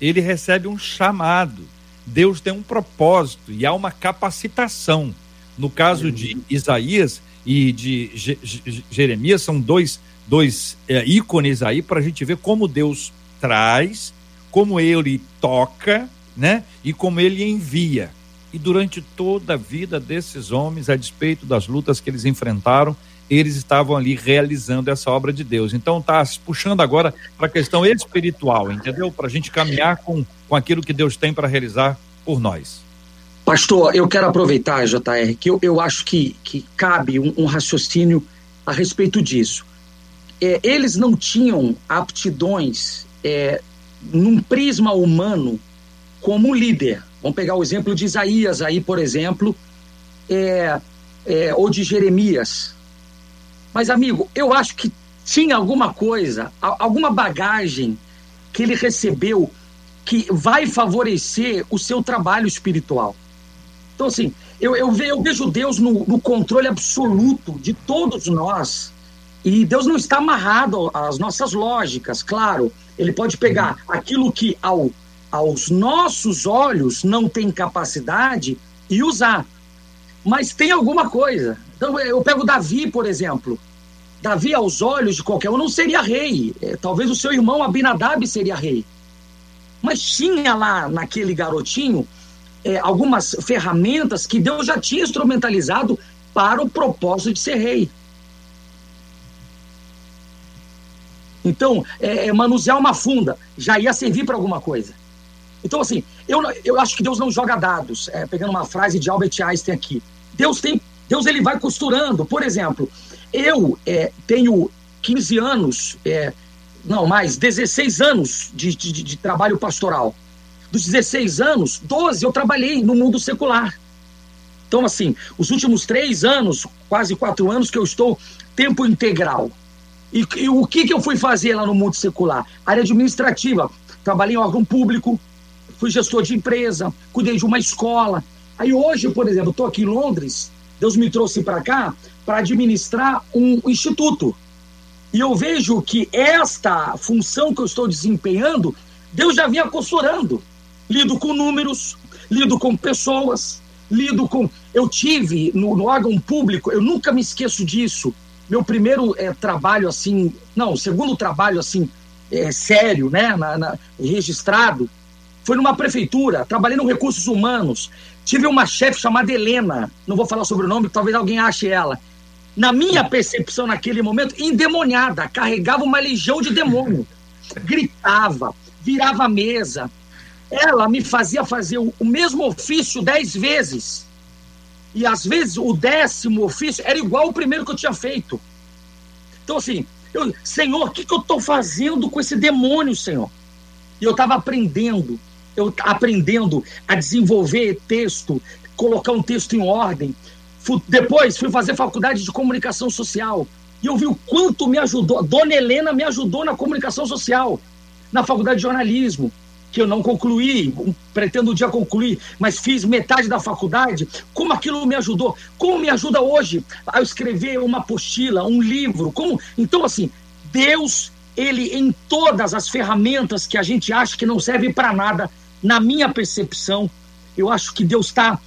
Speaker 1: Ele recebe um chamado. Deus tem um propósito e há uma capacitação. No caso de Isaías e de Jeremias, são dois dois é, ícones aí para a gente ver como Deus traz, como ele toca, né? E como ele envia. E durante toda a vida desses homens, a despeito das lutas que eles enfrentaram, eles estavam ali realizando essa obra de Deus. Então tá puxando agora para a questão espiritual, entendeu? Para a gente caminhar com, com aquilo que Deus tem para realizar por nós.
Speaker 4: Pastor, eu quero aproveitar, JR, que eu, eu acho que, que cabe um, um raciocínio a respeito disso é, eles não tinham aptidões é, num prisma humano como líder. Vamos pegar o exemplo de Isaías aí, por exemplo, é, é, ou de Jeremias. Mas, amigo, eu acho que tinha alguma coisa, alguma bagagem que ele recebeu que vai favorecer o seu trabalho espiritual. Então, assim, eu, eu, ve, eu vejo Deus no, no controle absoluto de todos nós e Deus não está amarrado às nossas lógicas, claro. Ele pode pegar aquilo que ao, aos nossos olhos não tem capacidade e usar. Mas tem alguma coisa. Então eu pego Davi, por exemplo. Davi, aos olhos de qualquer um, não seria rei. É, talvez o seu irmão Abinadab seria rei. Mas tinha lá naquele garotinho é, algumas ferramentas que Deus já tinha instrumentalizado para o propósito de ser rei. Então, é, é, manusear uma funda já ia servir para alguma coisa. Então, assim, eu, eu acho que Deus não joga dados. É, pegando uma frase de Albert Einstein aqui. Deus tem. Deus ele vai costurando. Por exemplo, eu é, tenho 15 anos, é, não mais, 16 anos de, de, de trabalho pastoral. Dos 16 anos, 12 eu trabalhei no mundo secular. Então, assim, os últimos três anos, quase quatro anos que eu estou tempo integral. E, e, o que, que eu fui fazer lá no mundo secular? Área administrativa. Trabalhei em órgão público, fui gestor de empresa, cuidei de uma escola. Aí hoje, por exemplo, estou aqui em Londres, Deus me trouxe para cá para administrar um instituto. E eu vejo que esta função que eu estou desempenhando, Deus já vinha costurando. Lido com números, lido com pessoas, lido com. Eu tive no, no órgão público, eu nunca me esqueço disso. Meu primeiro é, trabalho assim, não, segundo trabalho assim, é, sério, né, na, na, registrado, foi numa prefeitura, trabalhei no recursos humanos. Tive uma chefe chamada Helena, não vou falar sobre o nome, talvez alguém ache ela. Na minha percepção naquele momento, endemoniada, carregava uma legião de demônio. Gritava, virava a mesa. Ela me fazia fazer o, o mesmo ofício dez vezes. E às vezes o décimo ofício era igual ao primeiro que eu tinha feito. Então, assim, eu, Senhor, o que, que eu estou fazendo com esse demônio, Senhor? E eu estava aprendendo eu aprendendo a desenvolver texto, colocar um texto em ordem. Depois fui fazer faculdade de comunicação social e eu vi o quanto me ajudou. Dona Helena me ajudou na comunicação social, na faculdade de jornalismo, que eu não concluí, pretendo um dia concluir, mas fiz metade da faculdade. Como aquilo me ajudou? Como me ajuda hoje a escrever uma apostila, um livro? Como? Então, assim, Deus, ele em todas as ferramentas que a gente acha que não servem para nada, na minha percepção, eu acho que Deus está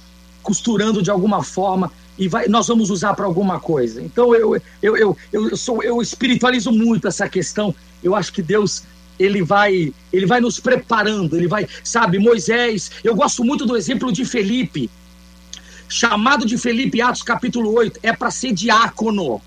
Speaker 4: costurando de alguma forma e vai, nós vamos usar para alguma coisa. Então eu, eu, eu, eu, sou, eu espiritualizo muito essa questão. Eu acho que Deus ele vai ele vai nos preparando, ele vai, sabe, Moisés, eu gosto muito do exemplo de Felipe. Chamado de Felipe, Atos capítulo 8, é para ser diácono.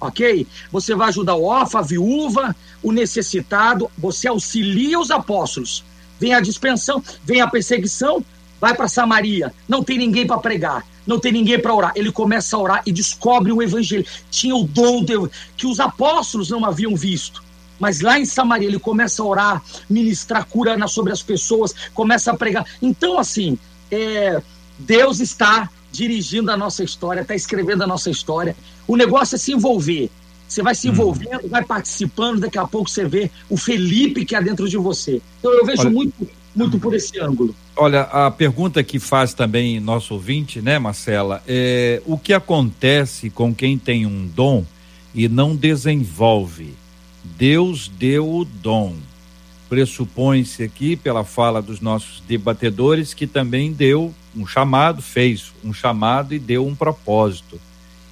Speaker 4: Ok? Você vai ajudar o órfão, a viúva, o necessitado, você auxilia os apóstolos vem a dispensão, vem a perseguição, vai para Samaria, não tem ninguém para pregar, não tem ninguém para orar. Ele começa a orar e descobre o evangelho. Tinha o dom de, que os apóstolos não haviam visto. Mas lá em Samaria ele começa a orar, ministrar cura sobre as pessoas, começa a pregar. Então, assim, é, Deus está dirigindo a nossa história, está escrevendo a nossa história. O negócio é se envolver. Você vai se hum. envolvendo, hum. vai participando, daqui a pouco você vê o Felipe que há dentro de você. Então eu vejo Olha, muito, muito por esse ângulo.
Speaker 1: Olha, a pergunta que faz também nosso ouvinte, né, Marcela, é o que acontece com quem tem um dom e não desenvolve? Deus deu o dom. Pressupõe-se aqui, pela fala dos nossos debatedores, que também deu um chamado, fez um chamado e deu um propósito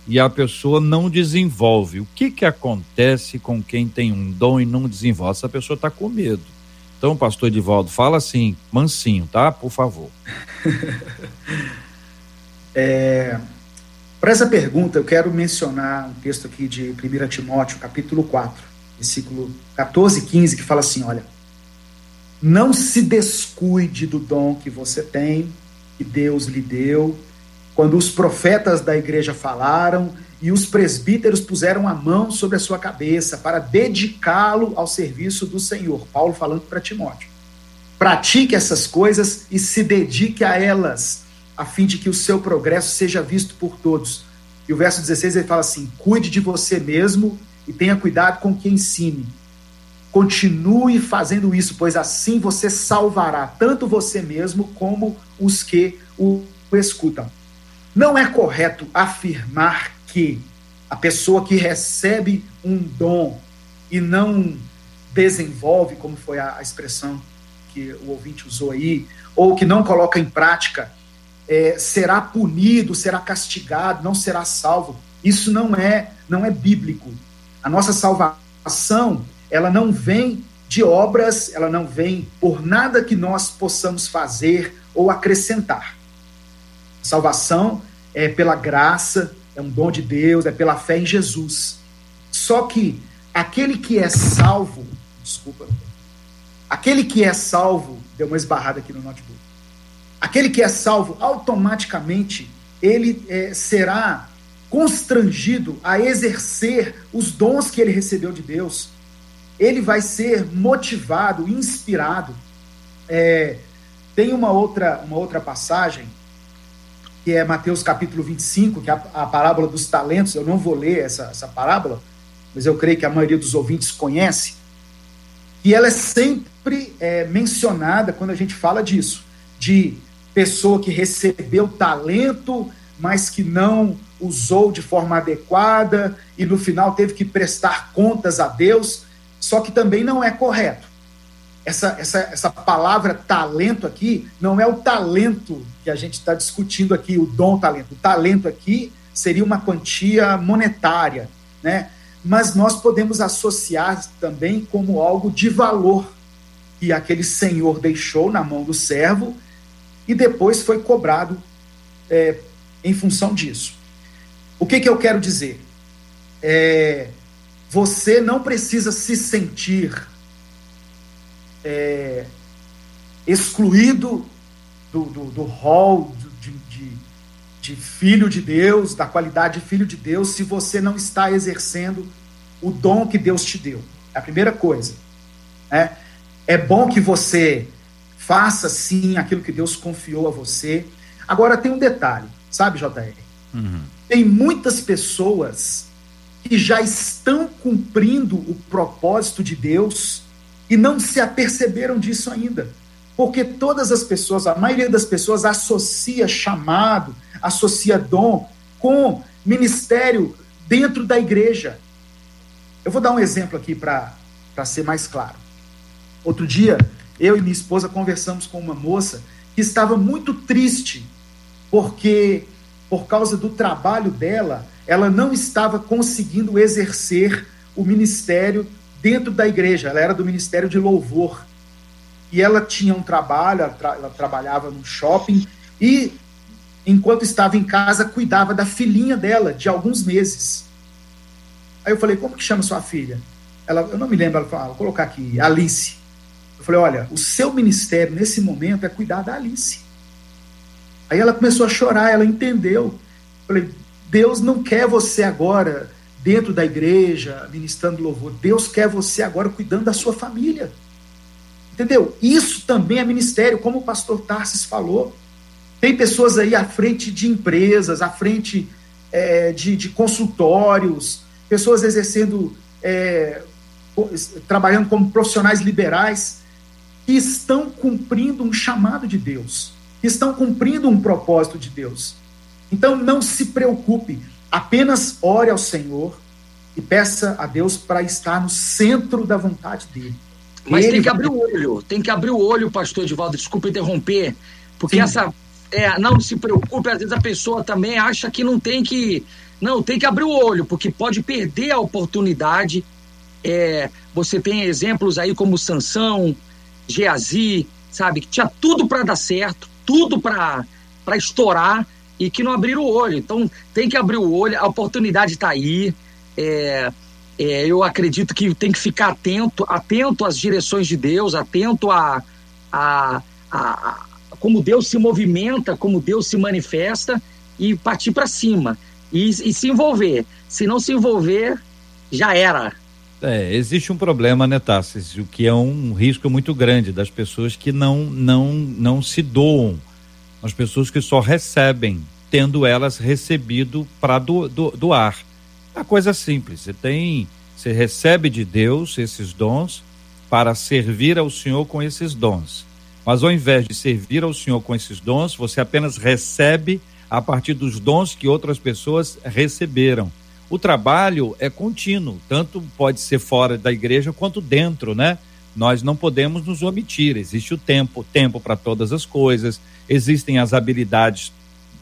Speaker 1: e a pessoa não desenvolve. O que que acontece com quem tem um dom e não desenvolve? Essa pessoa está com medo. Então, pastor Edivaldo, fala assim, mansinho, tá? Por favor.
Speaker 5: é, Para essa pergunta, eu quero mencionar um texto aqui de 1 Timóteo, capítulo 4, versículo 14 e 15, que fala assim: olha, não se descuide do dom que você tem, que Deus lhe deu, quando os profetas da igreja falaram e os presbíteros puseram a mão sobre a sua cabeça para dedicá-lo ao serviço do Senhor. Paulo falando para Timóteo. Pratique essas coisas e se dedique a elas, a fim de que o seu progresso seja visto por todos. E o verso 16 ele fala assim: cuide de você mesmo e tenha cuidado com quem ensine. Continue fazendo isso, pois assim você salvará tanto você mesmo como os que o escutam. Não é correto afirmar que a pessoa que recebe um dom e não desenvolve, como foi a, expressão que o ouvinte usou aí, ou que não coloca em prática, é, será punido, será castigado, não será salvo. Isso não é, não é bíblico. A nossa salvação, ela não vem de obras, ela não vem por nada que nós possamos fazer ou acrescentar. Salvação é pela graça, é um dom de Deus, é pela fé em Jesus. Só que aquele que é salvo, desculpa, aquele que é salvo, deu uma esbarrada aqui no notebook. Aquele que é salvo, automaticamente, ele é, será constrangido a exercer os dons que ele recebeu de Deus. Ele vai ser motivado, inspirado. É, tem uma outra, uma outra passagem, que é Mateus capítulo 25, que é a, a parábola dos talentos. Eu não vou ler essa, essa parábola, mas eu creio que a maioria dos ouvintes conhece. E ela é sempre é, mencionada quando a gente fala disso, de pessoa que recebeu talento, mas que não usou de forma adequada e no final teve que prestar contas a Deus, só que também não é correto. Essa, essa, essa palavra talento aqui não é o talento que a gente está discutindo aqui, o dom talento. O talento aqui seria uma quantia monetária, né? Mas nós podemos associar também como algo de valor que aquele senhor deixou na mão do servo e depois foi cobrado é, em função disso. O que, que eu quero dizer? É, você não precisa se sentir é, excluído do, do, do hall de, de, de filho de Deus, da qualidade de filho de Deus, se você não está exercendo o dom que Deus te deu. É a primeira coisa. Né? É bom que você faça sim aquilo que Deus confiou a você. Agora tem um detalhe, sabe, JR? Uhum. Tem muitas pessoas que já estão cumprindo o propósito de Deus e não se aperceberam disso ainda. Porque todas as pessoas, a maioria das pessoas associa chamado, associa dom com ministério dentro da igreja. Eu vou dar um exemplo aqui para ser mais claro. Outro dia, eu e minha esposa conversamos com uma moça que estava muito triste porque por causa do trabalho dela, ela não estava conseguindo exercer o ministério dentro da igreja. Ela era do ministério de louvor. E ela tinha um trabalho, ela, tra ela trabalhava no shopping e, enquanto estava em casa, cuidava da filhinha dela, de alguns meses. Aí eu falei: Como que chama sua filha? Ela, eu não me lembro, ela falou: ah, Vou colocar aqui, Alice. Eu falei: Olha, o seu ministério nesse momento é cuidar da Alice. Aí ela começou a chorar, ela entendeu. Eu falei, Deus não quer você agora dentro da igreja, ministrando louvor. Deus quer você agora cuidando da sua família. Entendeu? Isso também é ministério, como o pastor Tarsis falou. Tem pessoas aí à frente de empresas, à frente é, de, de, consultórios, pessoas exercendo, é, trabalhando como profissionais liberais, que estão cumprindo um chamado de Deus que estão cumprindo um propósito de Deus. Então não se preocupe, apenas ore ao Senhor e peça a Deus para estar no centro da vontade dele.
Speaker 4: Mas Ele tem que abrir o olho, tem que abrir o olho, pastor Edivaldo, desculpa interromper, porque Sim. essa. É, não se preocupe, às vezes a pessoa também acha que não tem que. Não, tem que abrir o olho, porque pode perder a oportunidade. É, você tem exemplos aí como Sansão, Geazi, sabe, que tinha tudo para dar certo, tudo para estourar e que não abriram o olho. Então tem que abrir o olho, a oportunidade está aí. É, é, eu acredito que tem que ficar atento, atento às direções de Deus, atento a, a, a, a como Deus se movimenta, como Deus se manifesta e partir para cima e, e se envolver. Se não se envolver, já era.
Speaker 1: É, existe um problema, né, Tassis? O que é um risco muito grande das pessoas que não, não, não se doam, as pessoas que só recebem, tendo elas recebido para do, do, doar. É coisa simples. Você tem, você recebe de Deus esses dons para servir ao Senhor com esses dons. Mas ao invés de servir ao Senhor com esses dons, você apenas recebe a partir dos dons que outras pessoas receberam o trabalho é contínuo, tanto pode ser fora da igreja quanto dentro, né? Nós não podemos nos omitir, existe o tempo, tempo para todas as coisas, existem as habilidades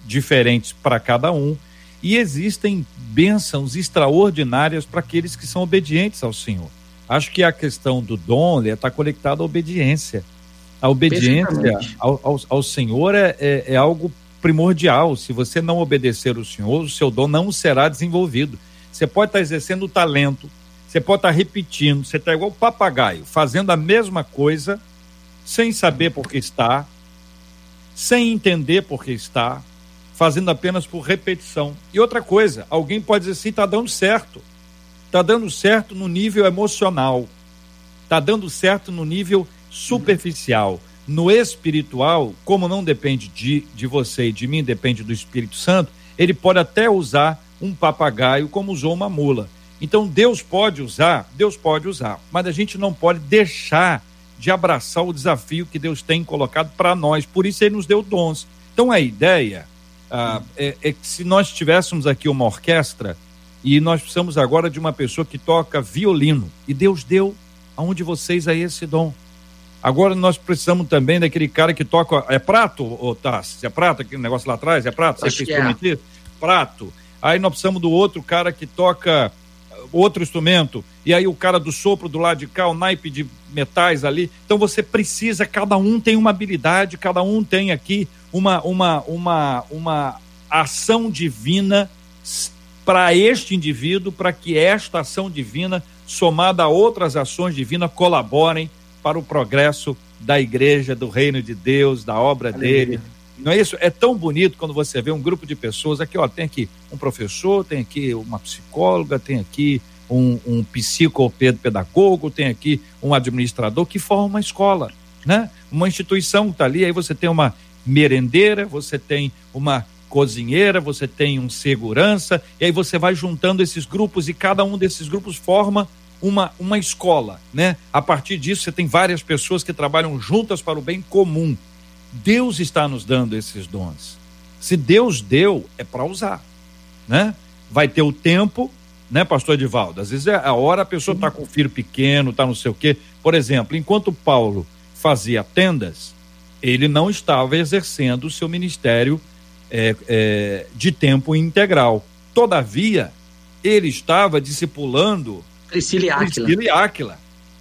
Speaker 1: diferentes para cada um e existem bênçãos extraordinárias para aqueles que são obedientes ao Senhor. Acho que a questão do dom está conectada à obediência. A obediência ao, ao, ao Senhor é, é, é algo primordial. Se você não obedecer o Senhor, o seu dom não será desenvolvido. Você pode estar exercendo o talento, você pode estar repetindo, você está igual papagaio, fazendo a mesma coisa, sem saber por que está, sem entender por que está, fazendo apenas por repetição. E outra coisa, alguém pode dizer assim, está dando certo. Está dando certo no nível emocional. Está dando certo no nível superficial. No espiritual, como não depende de, de você e de mim, depende do Espírito Santo, ele pode até usar um papagaio como usou uma mula. Então Deus pode usar, Deus pode usar, mas a gente não pode deixar de abraçar o desafio que Deus tem colocado para nós. Por isso ele nos deu dons. Então a ideia ah, é, é, que se nós tivéssemos aqui uma orquestra e nós precisamos agora de uma pessoa que toca violino e Deus deu aonde vocês aí esse dom. Agora nós precisamos também daquele cara que toca é prato ou tá? É prato aquele negócio lá atrás é prato? Você
Speaker 4: Acho que é.
Speaker 1: Prato. Aí nós precisamos do outro cara que toca outro instrumento, e aí o cara do sopro do lado de cá, o naipe de metais ali. Então você precisa, cada um tem uma habilidade, cada um tem aqui uma, uma, uma, uma ação divina para este indivíduo, para que esta ação divina, somada a outras ações divinas, colaborem para o progresso da igreja, do reino de Deus, da obra Aleluia. dele. Não é isso? É tão bonito quando você vê um grupo de pessoas. Aqui, ó, tem aqui um professor, tem aqui uma psicóloga, tem aqui um, um psicopedagogo, tem aqui um administrador que forma uma escola, né? Uma instituição está ali, aí você tem uma merendeira, você tem uma cozinheira, você tem um segurança, e aí você vai juntando esses grupos e cada um desses grupos forma uma, uma escola, né? A partir disso, você tem várias pessoas que trabalham juntas para o bem comum. Deus está nos dando esses dons. Se Deus deu, é para usar, né? Vai ter o tempo, né, pastor Edivaldo? Às vezes é a hora a pessoa está com o filho pequeno, está não sei o quê. Por exemplo, enquanto Paulo fazia tendas, ele não estava exercendo o seu ministério é, é, de tempo integral. Todavia, ele estava discipulando
Speaker 4: Priscila e Áquila.
Speaker 1: Priscila e Áquila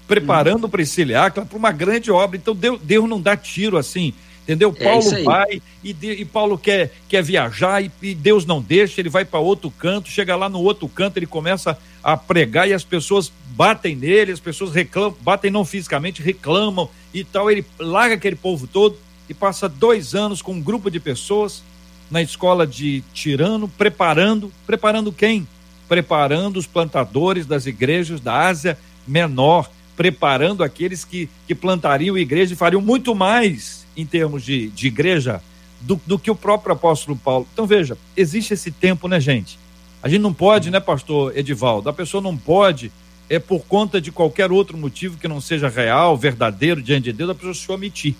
Speaker 1: preparando hum. Priscila e Áquila para uma grande obra. Então, Deus, Deus não dá tiro assim Entendeu? É Paulo vai e, de, e, Paulo quer, quer viajar e, e Deus não deixa, ele vai para outro canto, chega lá no outro canto, ele começa a pregar e as pessoas batem nele, as pessoas reclamam, batem não fisicamente, reclamam e tal. Ele larga aquele povo todo e passa dois anos com um grupo de pessoas na escola de Tirano, preparando, preparando quem? Preparando os plantadores das igrejas da Ásia Menor, preparando aqueles que, que plantariam igreja e fariam muito mais em termos de, de igreja do, do que o próprio apóstolo Paulo. Então veja, existe esse tempo, né, gente? A gente não pode, né, pastor Edivaldo? A pessoa não pode, é por conta de qualquer outro motivo que não seja real, verdadeiro diante de Deus, a pessoa se omitir.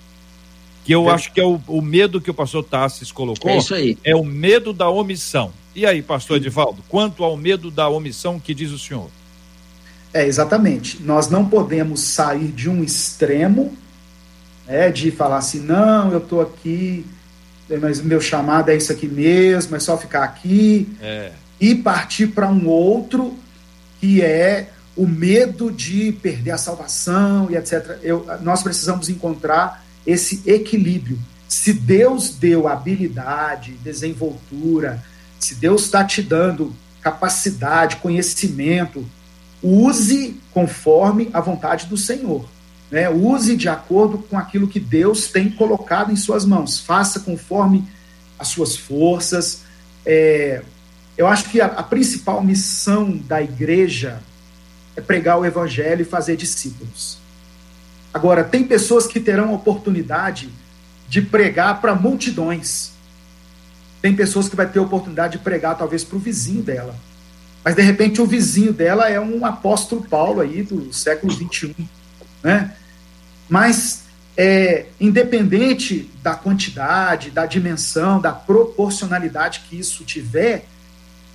Speaker 1: Que eu é. acho que é o, o, medo que o pastor Tassis colocou.
Speaker 4: É isso aí.
Speaker 1: É o medo da omissão. E aí, pastor Edivaldo, quanto ao medo da omissão, que diz o senhor?
Speaker 5: É, exatamente. Nós não podemos sair de um extremo né, de falar assim, não, eu estou aqui, mas meu chamado é isso aqui mesmo, é só ficar aqui,
Speaker 1: é.
Speaker 5: e partir para um outro que é o medo de perder a salvação e etc. Eu, nós precisamos encontrar esse equilíbrio. Se Deus deu habilidade, desenvoltura, se Deus está te dando capacidade, conhecimento, use conforme a vontade do Senhor. Né? Use de acordo com aquilo que Deus tem colocado em suas mãos. Faça conforme as suas forças. É, eu acho que a, a principal missão da igreja é pregar o evangelho e fazer discípulos. Agora, tem pessoas que terão oportunidade de pregar para multidões. Tem pessoas que vai ter oportunidade de pregar talvez para o vizinho dela. Mas de repente o vizinho dela é um apóstolo Paulo aí do século 21, né? Mas, é, independente da quantidade, da dimensão, da proporcionalidade que isso tiver,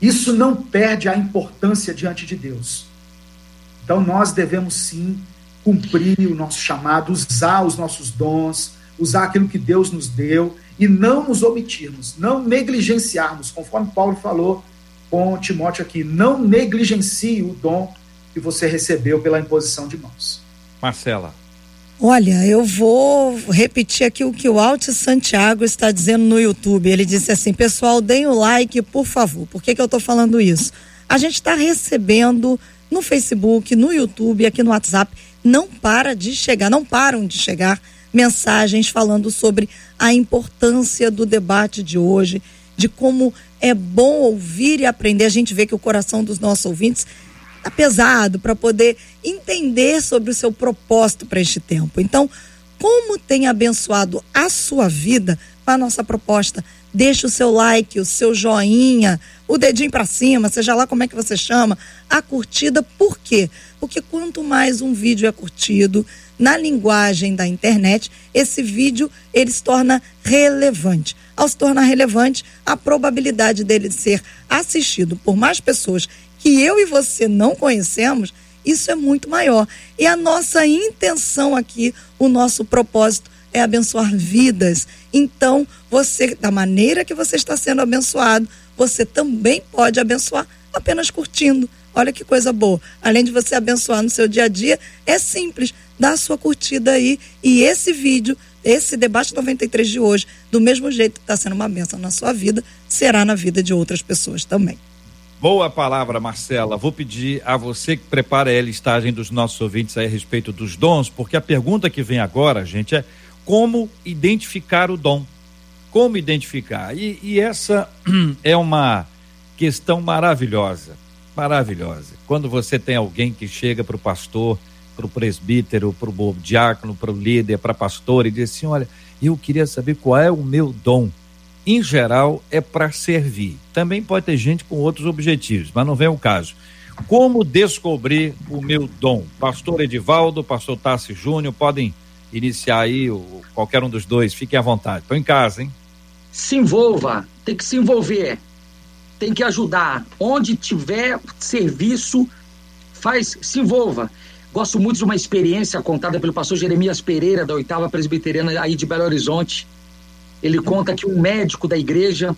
Speaker 5: isso não perde a importância diante de Deus. Então, nós devemos sim cumprir o nosso chamado, usar os nossos dons, usar aquilo que Deus nos deu e não nos omitirmos, não negligenciarmos, conforme Paulo falou com Timóteo aqui, não negligencie o dom que você recebeu pela imposição de mãos.
Speaker 1: Marcela.
Speaker 3: Olha, eu vou repetir aqui o que o Alto Santiago está dizendo no YouTube. Ele disse assim: pessoal, deem o like, por favor. Por que, que eu estou falando isso? A gente está recebendo no Facebook, no YouTube, aqui no WhatsApp, não para de chegar, não param de chegar mensagens falando sobre a importância do debate de hoje, de como é bom ouvir e aprender. A gente vê que o coração dos nossos ouvintes está pesado para poder entender sobre o seu propósito para este tempo. Então, como tem abençoado a sua vida com a nossa proposta? Deixe o seu like, o seu joinha, o dedinho para cima, seja lá como é que você chama, a curtida. Por quê? Porque quanto mais um vídeo é curtido na linguagem da internet, esse vídeo ele se torna relevante. Ao se tornar relevante, a probabilidade dele ser assistido por mais pessoas que eu e você não conhecemos, isso é muito maior. E a nossa intenção aqui, o nosso propósito é abençoar vidas. Então, você, da maneira que você está sendo abençoado, você também pode abençoar apenas curtindo. Olha que coisa boa. Além de você abençoar no seu dia a dia, é simples. Dá a sua curtida aí. E esse vídeo, esse debate 93 de hoje, do mesmo jeito que está sendo uma benção na sua vida, será na vida de outras pessoas também.
Speaker 1: Boa palavra, Marcela. Vou pedir a você que prepare a listagem dos nossos ouvintes a respeito dos dons, porque a pergunta que vem agora, gente, é como identificar o dom. Como identificar? E, e essa é uma questão maravilhosa, maravilhosa. Quando você tem alguém que chega para o pastor, para o presbítero, para o diácono, para o líder, para a pastora e diz assim: Olha, eu queria saber qual é o meu dom em geral, é para servir. Também pode ter gente com outros objetivos, mas não vem o caso. Como descobrir o meu dom? Pastor Edivaldo, pastor Tassi Júnior, podem iniciar aí, o, qualquer um dos dois, fiquem à vontade. Estou em casa, hein?
Speaker 4: Se envolva, tem que se envolver, tem que ajudar. Onde tiver serviço, faz, se envolva. Gosto muito de uma experiência contada pelo pastor Jeremias Pereira, da oitava presbiteriana aí de Belo Horizonte ele conta que um médico da igreja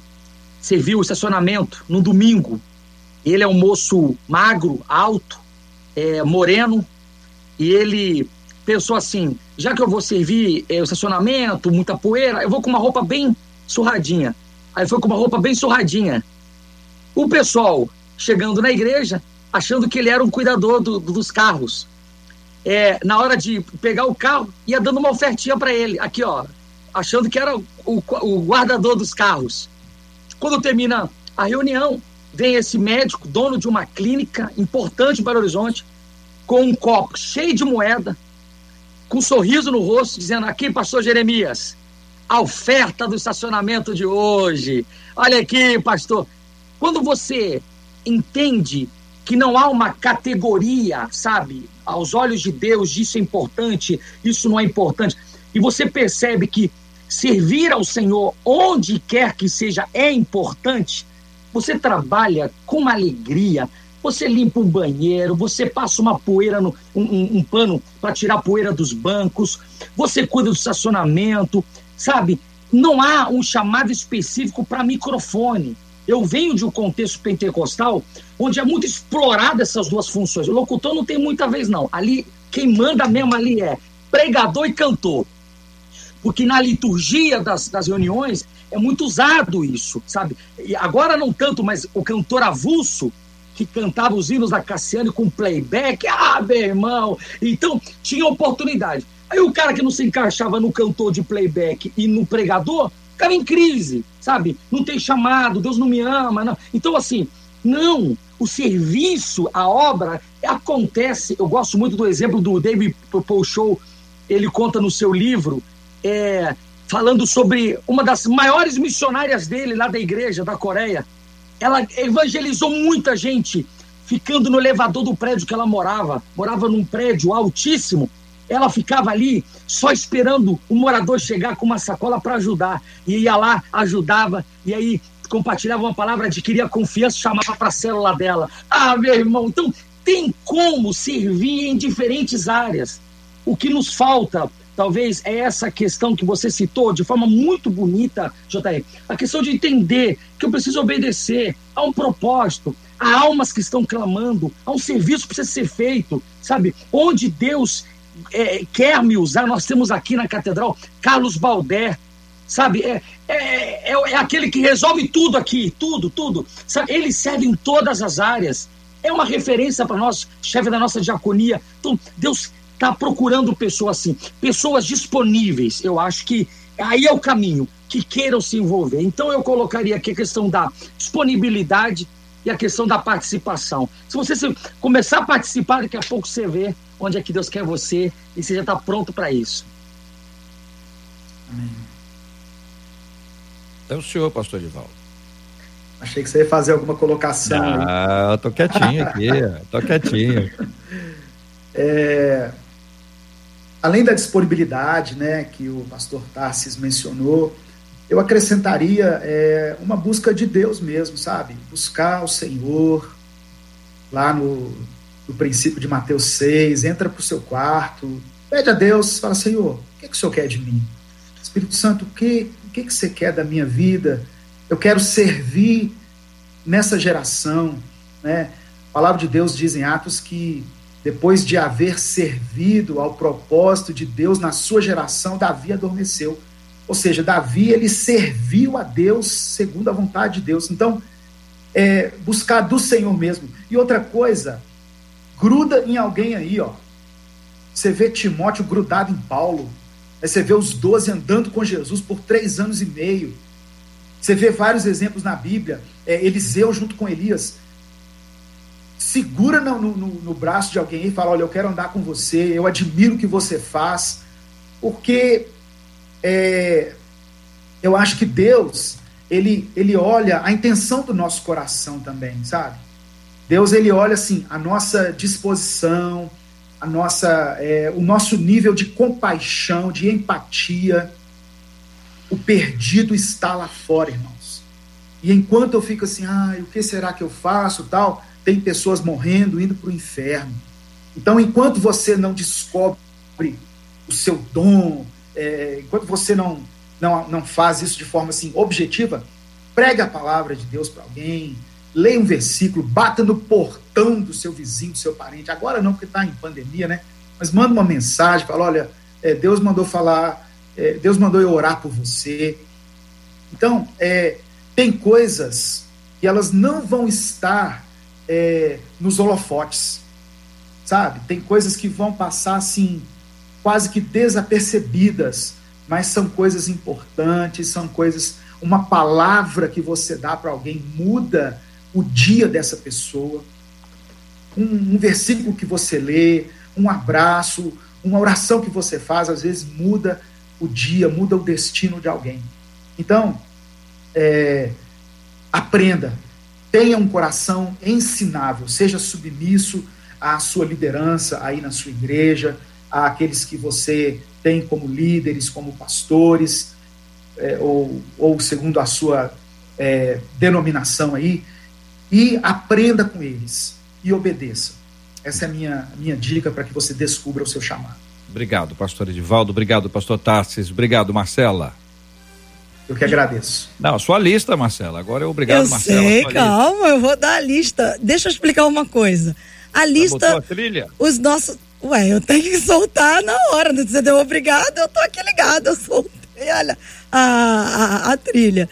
Speaker 4: serviu o estacionamento no domingo. Ele é um moço magro, alto, é, moreno, e ele pensou assim: já que eu vou servir é, o estacionamento, muita poeira, eu vou com uma roupa bem surradinha. Aí foi com uma roupa bem surradinha. O pessoal chegando na igreja, achando que ele era um cuidador do, do, dos carros. É, na hora de pegar o carro, ia dando uma ofertinha para ele. Aqui, ó, achando que era o, o guardador dos carros. Quando termina a reunião, vem esse médico, dono de uma clínica importante em Belo Horizonte, com um copo cheio de moeda, com um sorriso no rosto, dizendo: Aqui, pastor Jeremias, a oferta do estacionamento de hoje. Olha aqui, pastor. Quando você entende que não há uma categoria, sabe, aos olhos de Deus, isso é importante, isso não é importante, e você percebe que servir ao Senhor onde quer que seja é importante, você trabalha com alegria, você limpa um banheiro, você passa uma poeira, no, um, um, um pano para tirar a poeira dos bancos, você cuida do estacionamento, sabe? Não há um chamado específico para microfone. Eu venho de um contexto pentecostal onde é muito explorado essas duas funções. O locutor não tem muita vez, não. Ali, quem manda mesmo ali é pregador e cantor porque na liturgia das, das reuniões é muito usado isso, sabe? E agora não tanto, mas o cantor avulso, que cantava os hinos da Cassiane com playback, ah, meu irmão! Então, tinha oportunidade. Aí o cara que não se encaixava no cantor de playback e no pregador, ficava em crise, sabe? Não tem chamado, Deus não me ama, não. Então, assim, não, o serviço, a obra, acontece. Eu gosto muito do exemplo do David Paul Show, ele conta no seu livro é, falando sobre uma das maiores missionárias dele lá da igreja da Coreia. Ela evangelizou muita gente ficando no elevador do prédio que ela morava. Morava num prédio altíssimo. Ela ficava ali só esperando o morador chegar com uma sacola para ajudar. E ia lá, ajudava, e aí compartilhava uma palavra, adquiria confiança, chamava para a célula dela. Ah, meu irmão, então tem como servir em diferentes áreas. O que nos falta talvez é essa questão que você citou de forma muito bonita, JR. A questão de entender que eu preciso obedecer a um propósito, há almas que estão clamando, há um serviço que precisa ser feito, sabe? Onde Deus é, quer me usar, nós temos aqui na catedral Carlos Balder, sabe? É, é, é, é aquele que resolve tudo aqui, tudo, tudo. Sabe? Ele serve em todas as áreas. É uma referência para nós, chefe da nossa diaconia. Então, Deus está procurando pessoas assim, pessoas disponíveis. Eu acho que aí é o caminho, que queiram se envolver. Então eu colocaria aqui a questão da disponibilidade e a questão da participação. Se você começar a participar, daqui a pouco você vê onde é que Deus quer você e você já está pronto para isso.
Speaker 1: Amém. É o senhor, pastor Divaldo.
Speaker 5: Achei que você ia fazer alguma colocação.
Speaker 1: Ah, eu tô quietinho aqui, tô quietinho.
Speaker 5: É, além da disponibilidade, né, que o pastor Tarsis mencionou, eu acrescentaria é, uma busca de Deus mesmo, sabe? Buscar o Senhor lá no, no princípio de Mateus 6, entra para o seu quarto, pede a Deus, fala, Senhor, o que, é que o Senhor quer de mim? Espírito Santo, o que, o que, que você quer da minha vida? Eu quero servir nessa geração, né? A palavra de Deus diz em Atos que depois de haver servido ao propósito de Deus na sua geração, Davi adormeceu. Ou seja, Davi ele serviu a Deus segundo a vontade de Deus. Então, é, buscar do Senhor mesmo. E outra coisa, gruda em alguém aí, ó. Você vê Timóteo grudado em Paulo. Aí você vê os doze andando com Jesus por três anos e meio. Você vê vários exemplos na Bíblia. É, Eliseu junto com Elias. Segura no, no, no braço de alguém e fala: Olha, eu quero andar com você, eu admiro o que você faz. Porque é, eu acho que Deus, ele, ele olha a intenção do nosso coração também, sabe? Deus, ele olha assim, a nossa disposição, a nossa, é, o nosso nível de compaixão, de empatia. O perdido está lá fora, irmãos. E enquanto eu fico assim, ah, o que será que eu faço, tal, tem pessoas morrendo, indo para o inferno. Então, enquanto você não descobre o seu dom, é, enquanto você não, não, não faz isso de forma assim objetiva, pregue a palavra de Deus para alguém, leia um versículo, bata no portão do seu vizinho, do seu parente. Agora não, porque está em pandemia, né? Mas manda uma mensagem, fala: olha, é, Deus mandou falar, é, Deus mandou eu orar por você. Então, é, tem coisas que elas não vão estar é, nos holofotes, sabe? Tem coisas que vão passar assim quase que desapercebidas, mas são coisas importantes, são coisas. Uma palavra que você dá para alguém muda o dia dessa pessoa. Um, um, versículo que você lê, um abraço, uma oração que você faz, às vezes muda o dia, muda o destino de alguém. Então, é, aprenda, tenha um coração ensinável, seja submisso à sua liderança aí na sua igreja, àqueles que você tem como líderes, como pastores, é, ou, ou segundo a sua é, denominação aí, e aprenda com eles e obedeça. Essa é a minha, minha dica para que você descubra o seu chamado.
Speaker 1: Obrigado, pastor Edivaldo. Obrigado, pastor Tarsis. Obrigado, Marcela.
Speaker 5: Eu que agradeço.
Speaker 1: Não, sua lista, Marcela. Agora é obrigado,
Speaker 3: eu
Speaker 1: Marcela.
Speaker 3: Sei, calma, lista. eu vou dar a lista. Deixa eu explicar uma coisa. A lista.
Speaker 1: A trilha?
Speaker 3: Os nossos. Ué, eu tenho que soltar na hora. Né? Você deu obrigado, eu tô aqui ligado. Eu soltei, olha, a, a, a trilha.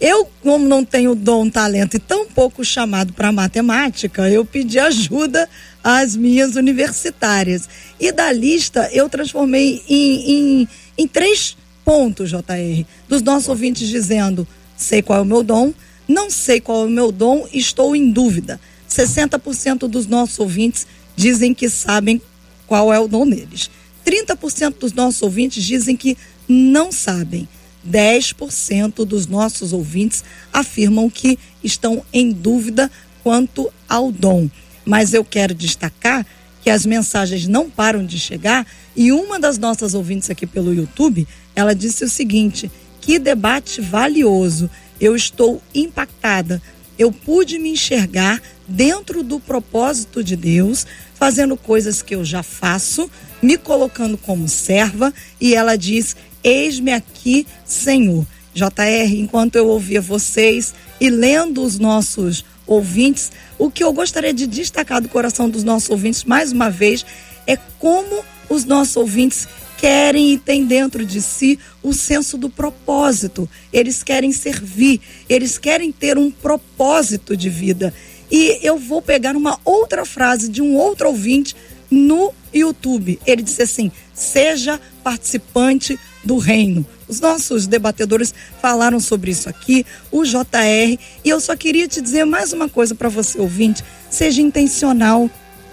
Speaker 3: Eu, como não tenho dom, talento e tão pouco chamado para matemática, eu pedi ajuda às minhas universitárias. E da lista eu transformei em, em, em três pontos, JR, dos nossos ouvintes dizendo: sei qual é o meu dom, não sei qual é o meu dom, estou em dúvida. 60% dos nossos ouvintes dizem que sabem qual é o dom deles. 30% dos nossos ouvintes dizem que não sabem. 10% dos nossos ouvintes afirmam que estão em dúvida quanto ao dom. Mas eu quero destacar que as mensagens não param de chegar e uma das nossas ouvintes aqui pelo YouTube, ela disse o seguinte: "Que debate valioso. Eu estou impactada. Eu pude me enxergar dentro do propósito de Deus, fazendo coisas que eu já faço, me colocando como serva, e ela diz: Eis-me aqui, Senhor. JR, enquanto eu ouvia vocês e lendo os nossos ouvintes, o que eu gostaria de destacar do coração dos nossos ouvintes, mais uma vez, é como os nossos ouvintes querem e têm dentro de si o senso do propósito. Eles querem servir, eles querem ter um propósito de vida. E eu vou pegar uma outra frase de um outro ouvinte no YouTube. Ele disse assim: seja participante do reino. Os nossos debatedores falaram sobre isso aqui, o JR, e eu só queria te dizer mais uma coisa para você ouvinte: seja intencional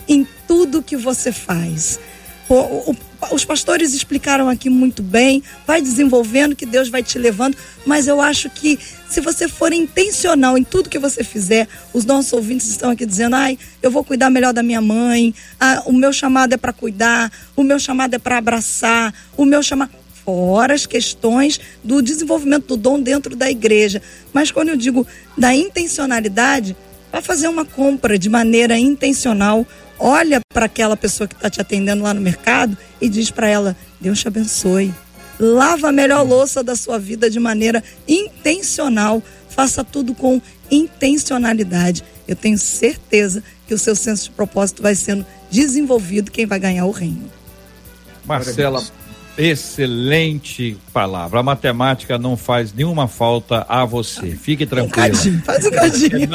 Speaker 3: em tudo que você faz. O, o, os pastores explicaram aqui muito bem, vai desenvolvendo que Deus vai te levando, mas eu acho que se você for intencional em tudo que você fizer, os nossos ouvintes estão aqui dizendo: "Ai, eu vou cuidar melhor da minha mãe. Ah, o meu chamado é para cuidar, o meu chamado é para abraçar, o meu chamado fora as questões do desenvolvimento do dom dentro da igreja. Mas quando eu digo da intencionalidade, vai fazer uma compra de maneira intencional olha para aquela pessoa que está te atendendo lá no mercado e diz para ela: Deus te abençoe. Lava a melhor louça da sua vida de maneira intencional. Faça tudo com intencionalidade. Eu tenho certeza que o seu senso de propósito vai sendo desenvolvido. Quem vai ganhar o reino?
Speaker 1: Marcela, excelente palavra. A matemática não faz nenhuma falta a você. Fique tranquilo. Um
Speaker 3: faz um cadinho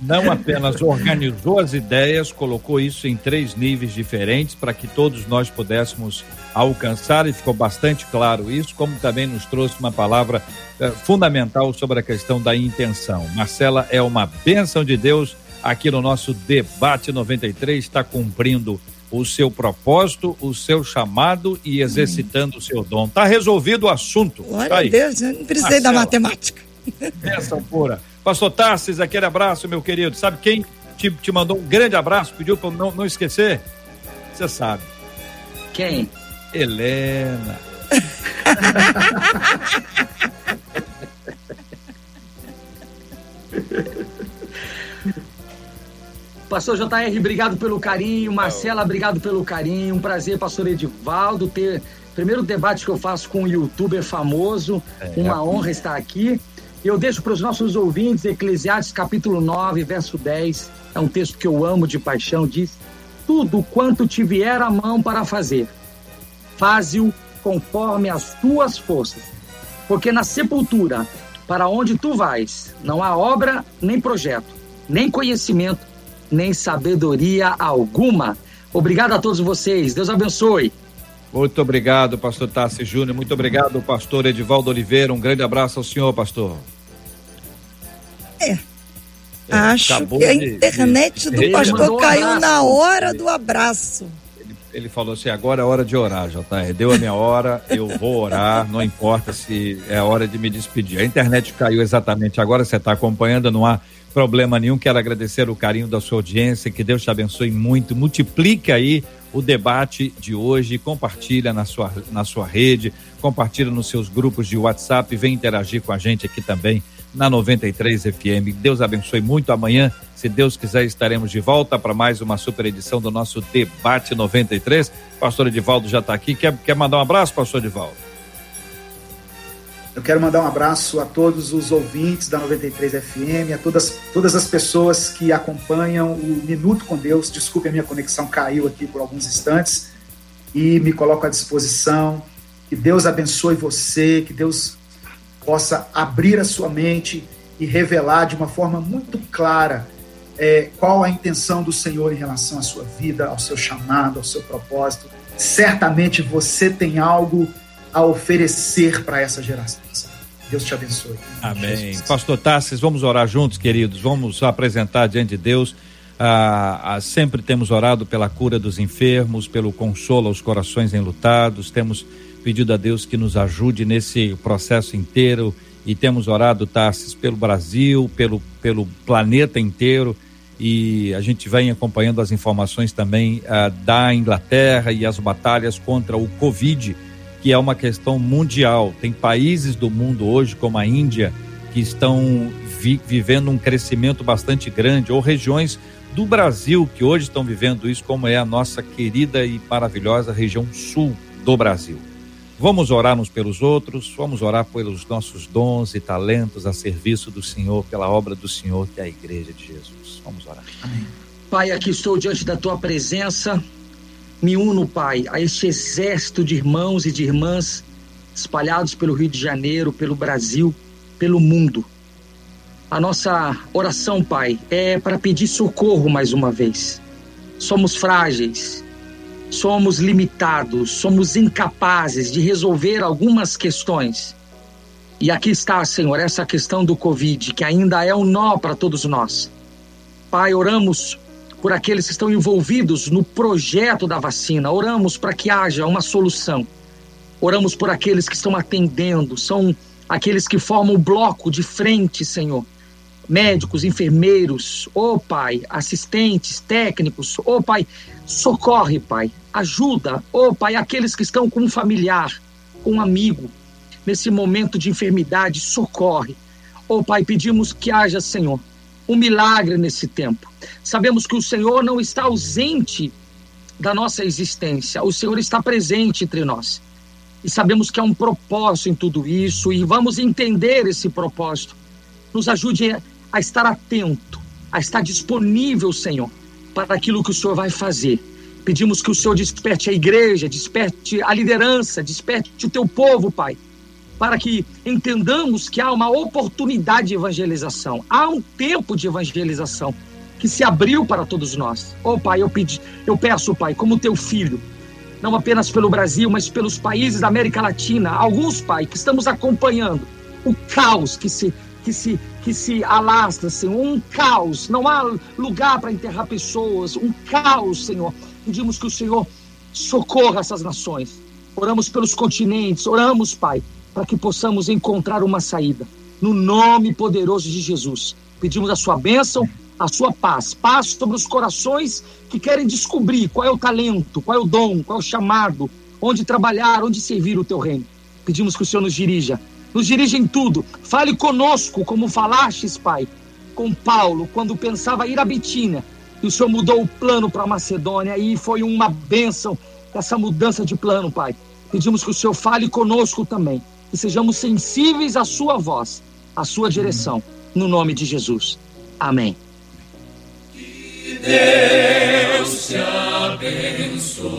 Speaker 1: não apenas organizou as ideias, colocou isso em três níveis diferentes para que todos nós pudéssemos alcançar, e ficou bastante claro isso, como também nos trouxe uma palavra eh, fundamental sobre a questão da intenção. Marcela é uma bênção de Deus aqui no nosso Debate 93, está cumprindo o seu propósito, o seu chamado e exercitando hum. o seu dom. Está resolvido o assunto.
Speaker 3: Glória tá a Deus, eu não precisei Marcela, da matemática.
Speaker 1: Bênção pura. Pastor Tarsis, aquele abraço, meu querido. Sabe quem te, te mandou um grande abraço, pediu para não, não esquecer? Você sabe.
Speaker 4: Quem?
Speaker 1: Helena.
Speaker 4: Pastor JR, obrigado pelo carinho. Marcela, obrigado pelo carinho. Um prazer, pastor Edivaldo, ter. Primeiro debate que eu faço com um youtuber famoso. É, Uma é. honra estar aqui. Eu deixo para os nossos ouvintes Eclesiastes capítulo 9, verso 10. É um texto que eu amo de paixão. Diz: Tudo quanto te vier a mão para fazer, faze-o conforme as tuas forças. Porque na sepultura, para onde tu vais, não há obra, nem projeto, nem conhecimento, nem sabedoria alguma. Obrigado a todos vocês. Deus abençoe.
Speaker 1: Muito obrigado, pastor Tassi Júnior. Muito obrigado, pastor Edivaldo Oliveira. Um grande abraço ao senhor, pastor.
Speaker 3: É. é Acho que a internet de... do pastor caiu na hora do abraço.
Speaker 1: Ele, ele, falou assim: agora é hora de orar, JR. Deu a minha hora, eu vou orar, não importa se é hora de me despedir. A internet caiu exatamente agora, você está acompanhando, não há problema nenhum. Quero agradecer o carinho da sua audiência, que Deus te abençoe muito. Multiplique aí o debate de hoje, compartilha na sua, na sua rede, compartilha nos seus grupos de WhatsApp, vem interagir com a gente aqui também na 93 FM. Deus abençoe muito. Amanhã, se Deus quiser, estaremos de volta para mais uma super edição do nosso Debate 93. Pastor Edivaldo já está aqui. Quer, quer mandar um abraço, pastor Edivaldo?
Speaker 5: Eu quero mandar um abraço a todos os ouvintes da 93 FM, a todas, todas as pessoas que acompanham o Minuto com Deus. Desculpe, a minha conexão caiu aqui por alguns instantes e me coloco à disposição. Que Deus abençoe você, que Deus possa abrir a sua mente e revelar de uma forma muito clara é, qual a intenção do Senhor em relação à sua vida, ao seu chamado, ao seu propósito. Certamente você tem algo a oferecer para essa geração. Deus te abençoe.
Speaker 1: Amém. Jesus. Pastor Tassis, vamos orar juntos, queridos. Vamos apresentar diante de Deus. Ah, ah, sempre temos orado pela cura dos enfermos, pelo consolo aos corações enlutados. Temos pedido a Deus que nos ajude nesse processo inteiro e temos orado, Tassis, pelo Brasil, pelo, pelo planeta inteiro e a gente vem acompanhando as informações também ah, da Inglaterra e as batalhas contra o Covid que é uma questão mundial. Tem países do mundo hoje, como a Índia, que estão vi vivendo um crescimento bastante grande, ou regiões do Brasil que hoje estão vivendo isso, como é a nossa querida e maravilhosa região sul do Brasil. Vamos orar uns pelos outros, vamos orar pelos nossos dons e talentos a serviço do Senhor, pela obra do Senhor, que é a Igreja de Jesus. Vamos orar.
Speaker 4: Amém. Pai, aqui estou diante da tua presença me uno, Pai, a este exército de irmãos e de irmãs espalhados pelo Rio de Janeiro, pelo Brasil, pelo mundo. A nossa oração, Pai, é para pedir socorro mais uma vez. Somos frágeis, somos limitados, somos incapazes de resolver algumas questões. E aqui está, Senhor, essa questão do Covid, que ainda é um nó para todos nós. Pai, oramos por aqueles que estão envolvidos no projeto da vacina, oramos para que haja uma solução. Oramos por aqueles que estão atendendo, são aqueles que formam o bloco de frente, Senhor. Médicos, enfermeiros, ô oh, Pai, assistentes, técnicos, ô oh, Pai, socorre, Pai, ajuda, ô oh, Pai, aqueles que estão com um familiar, com um amigo, nesse momento de enfermidade, socorre. Ô Pai, pedimos que haja, Senhor, um milagre nesse tempo. Sabemos que o Senhor não está ausente da nossa existência, o Senhor está presente entre nós. E sabemos que há um propósito em tudo isso e vamos entender esse propósito. Nos ajude a estar atento, a estar disponível, Senhor, para aquilo que o Senhor vai fazer. Pedimos que o Senhor desperte a igreja, desperte a liderança, desperte o teu povo, Pai para que entendamos que há uma oportunidade de evangelização, há um tempo de evangelização que se abriu para todos nós. Oh, Pai, eu, pedi, eu peço, Pai, como teu filho, não apenas pelo Brasil, mas pelos países da América Latina, alguns, Pai, que estamos acompanhando o caos que se que se que se alastra, Senhor, um caos, não há lugar para enterrar pessoas, um caos, Senhor. Pedimos que o Senhor socorra essas nações. Oramos pelos continentes, oramos, Pai, para que possamos encontrar uma saída. No nome poderoso de Jesus, pedimos a sua bênção, a sua paz, paz sobre os corações que querem descobrir qual é o talento, qual é o dom, qual é o chamado, onde trabalhar, onde servir o teu reino. Pedimos que o Senhor nos dirija, nos dirija em tudo. Fale conosco, como falastes, Pai, com Paulo, quando pensava ir a Bitínia, e o Senhor mudou o plano para Macedônia, e foi uma bênção essa mudança de plano, Pai. Pedimos que o Senhor fale conosco também que sejamos sensíveis à sua voz, à sua direção, no nome de Jesus. Amém.
Speaker 6: Que Deus te abençoe.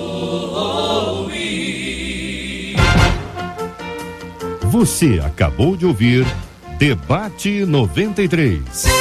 Speaker 6: Você acabou de ouvir Debate 93.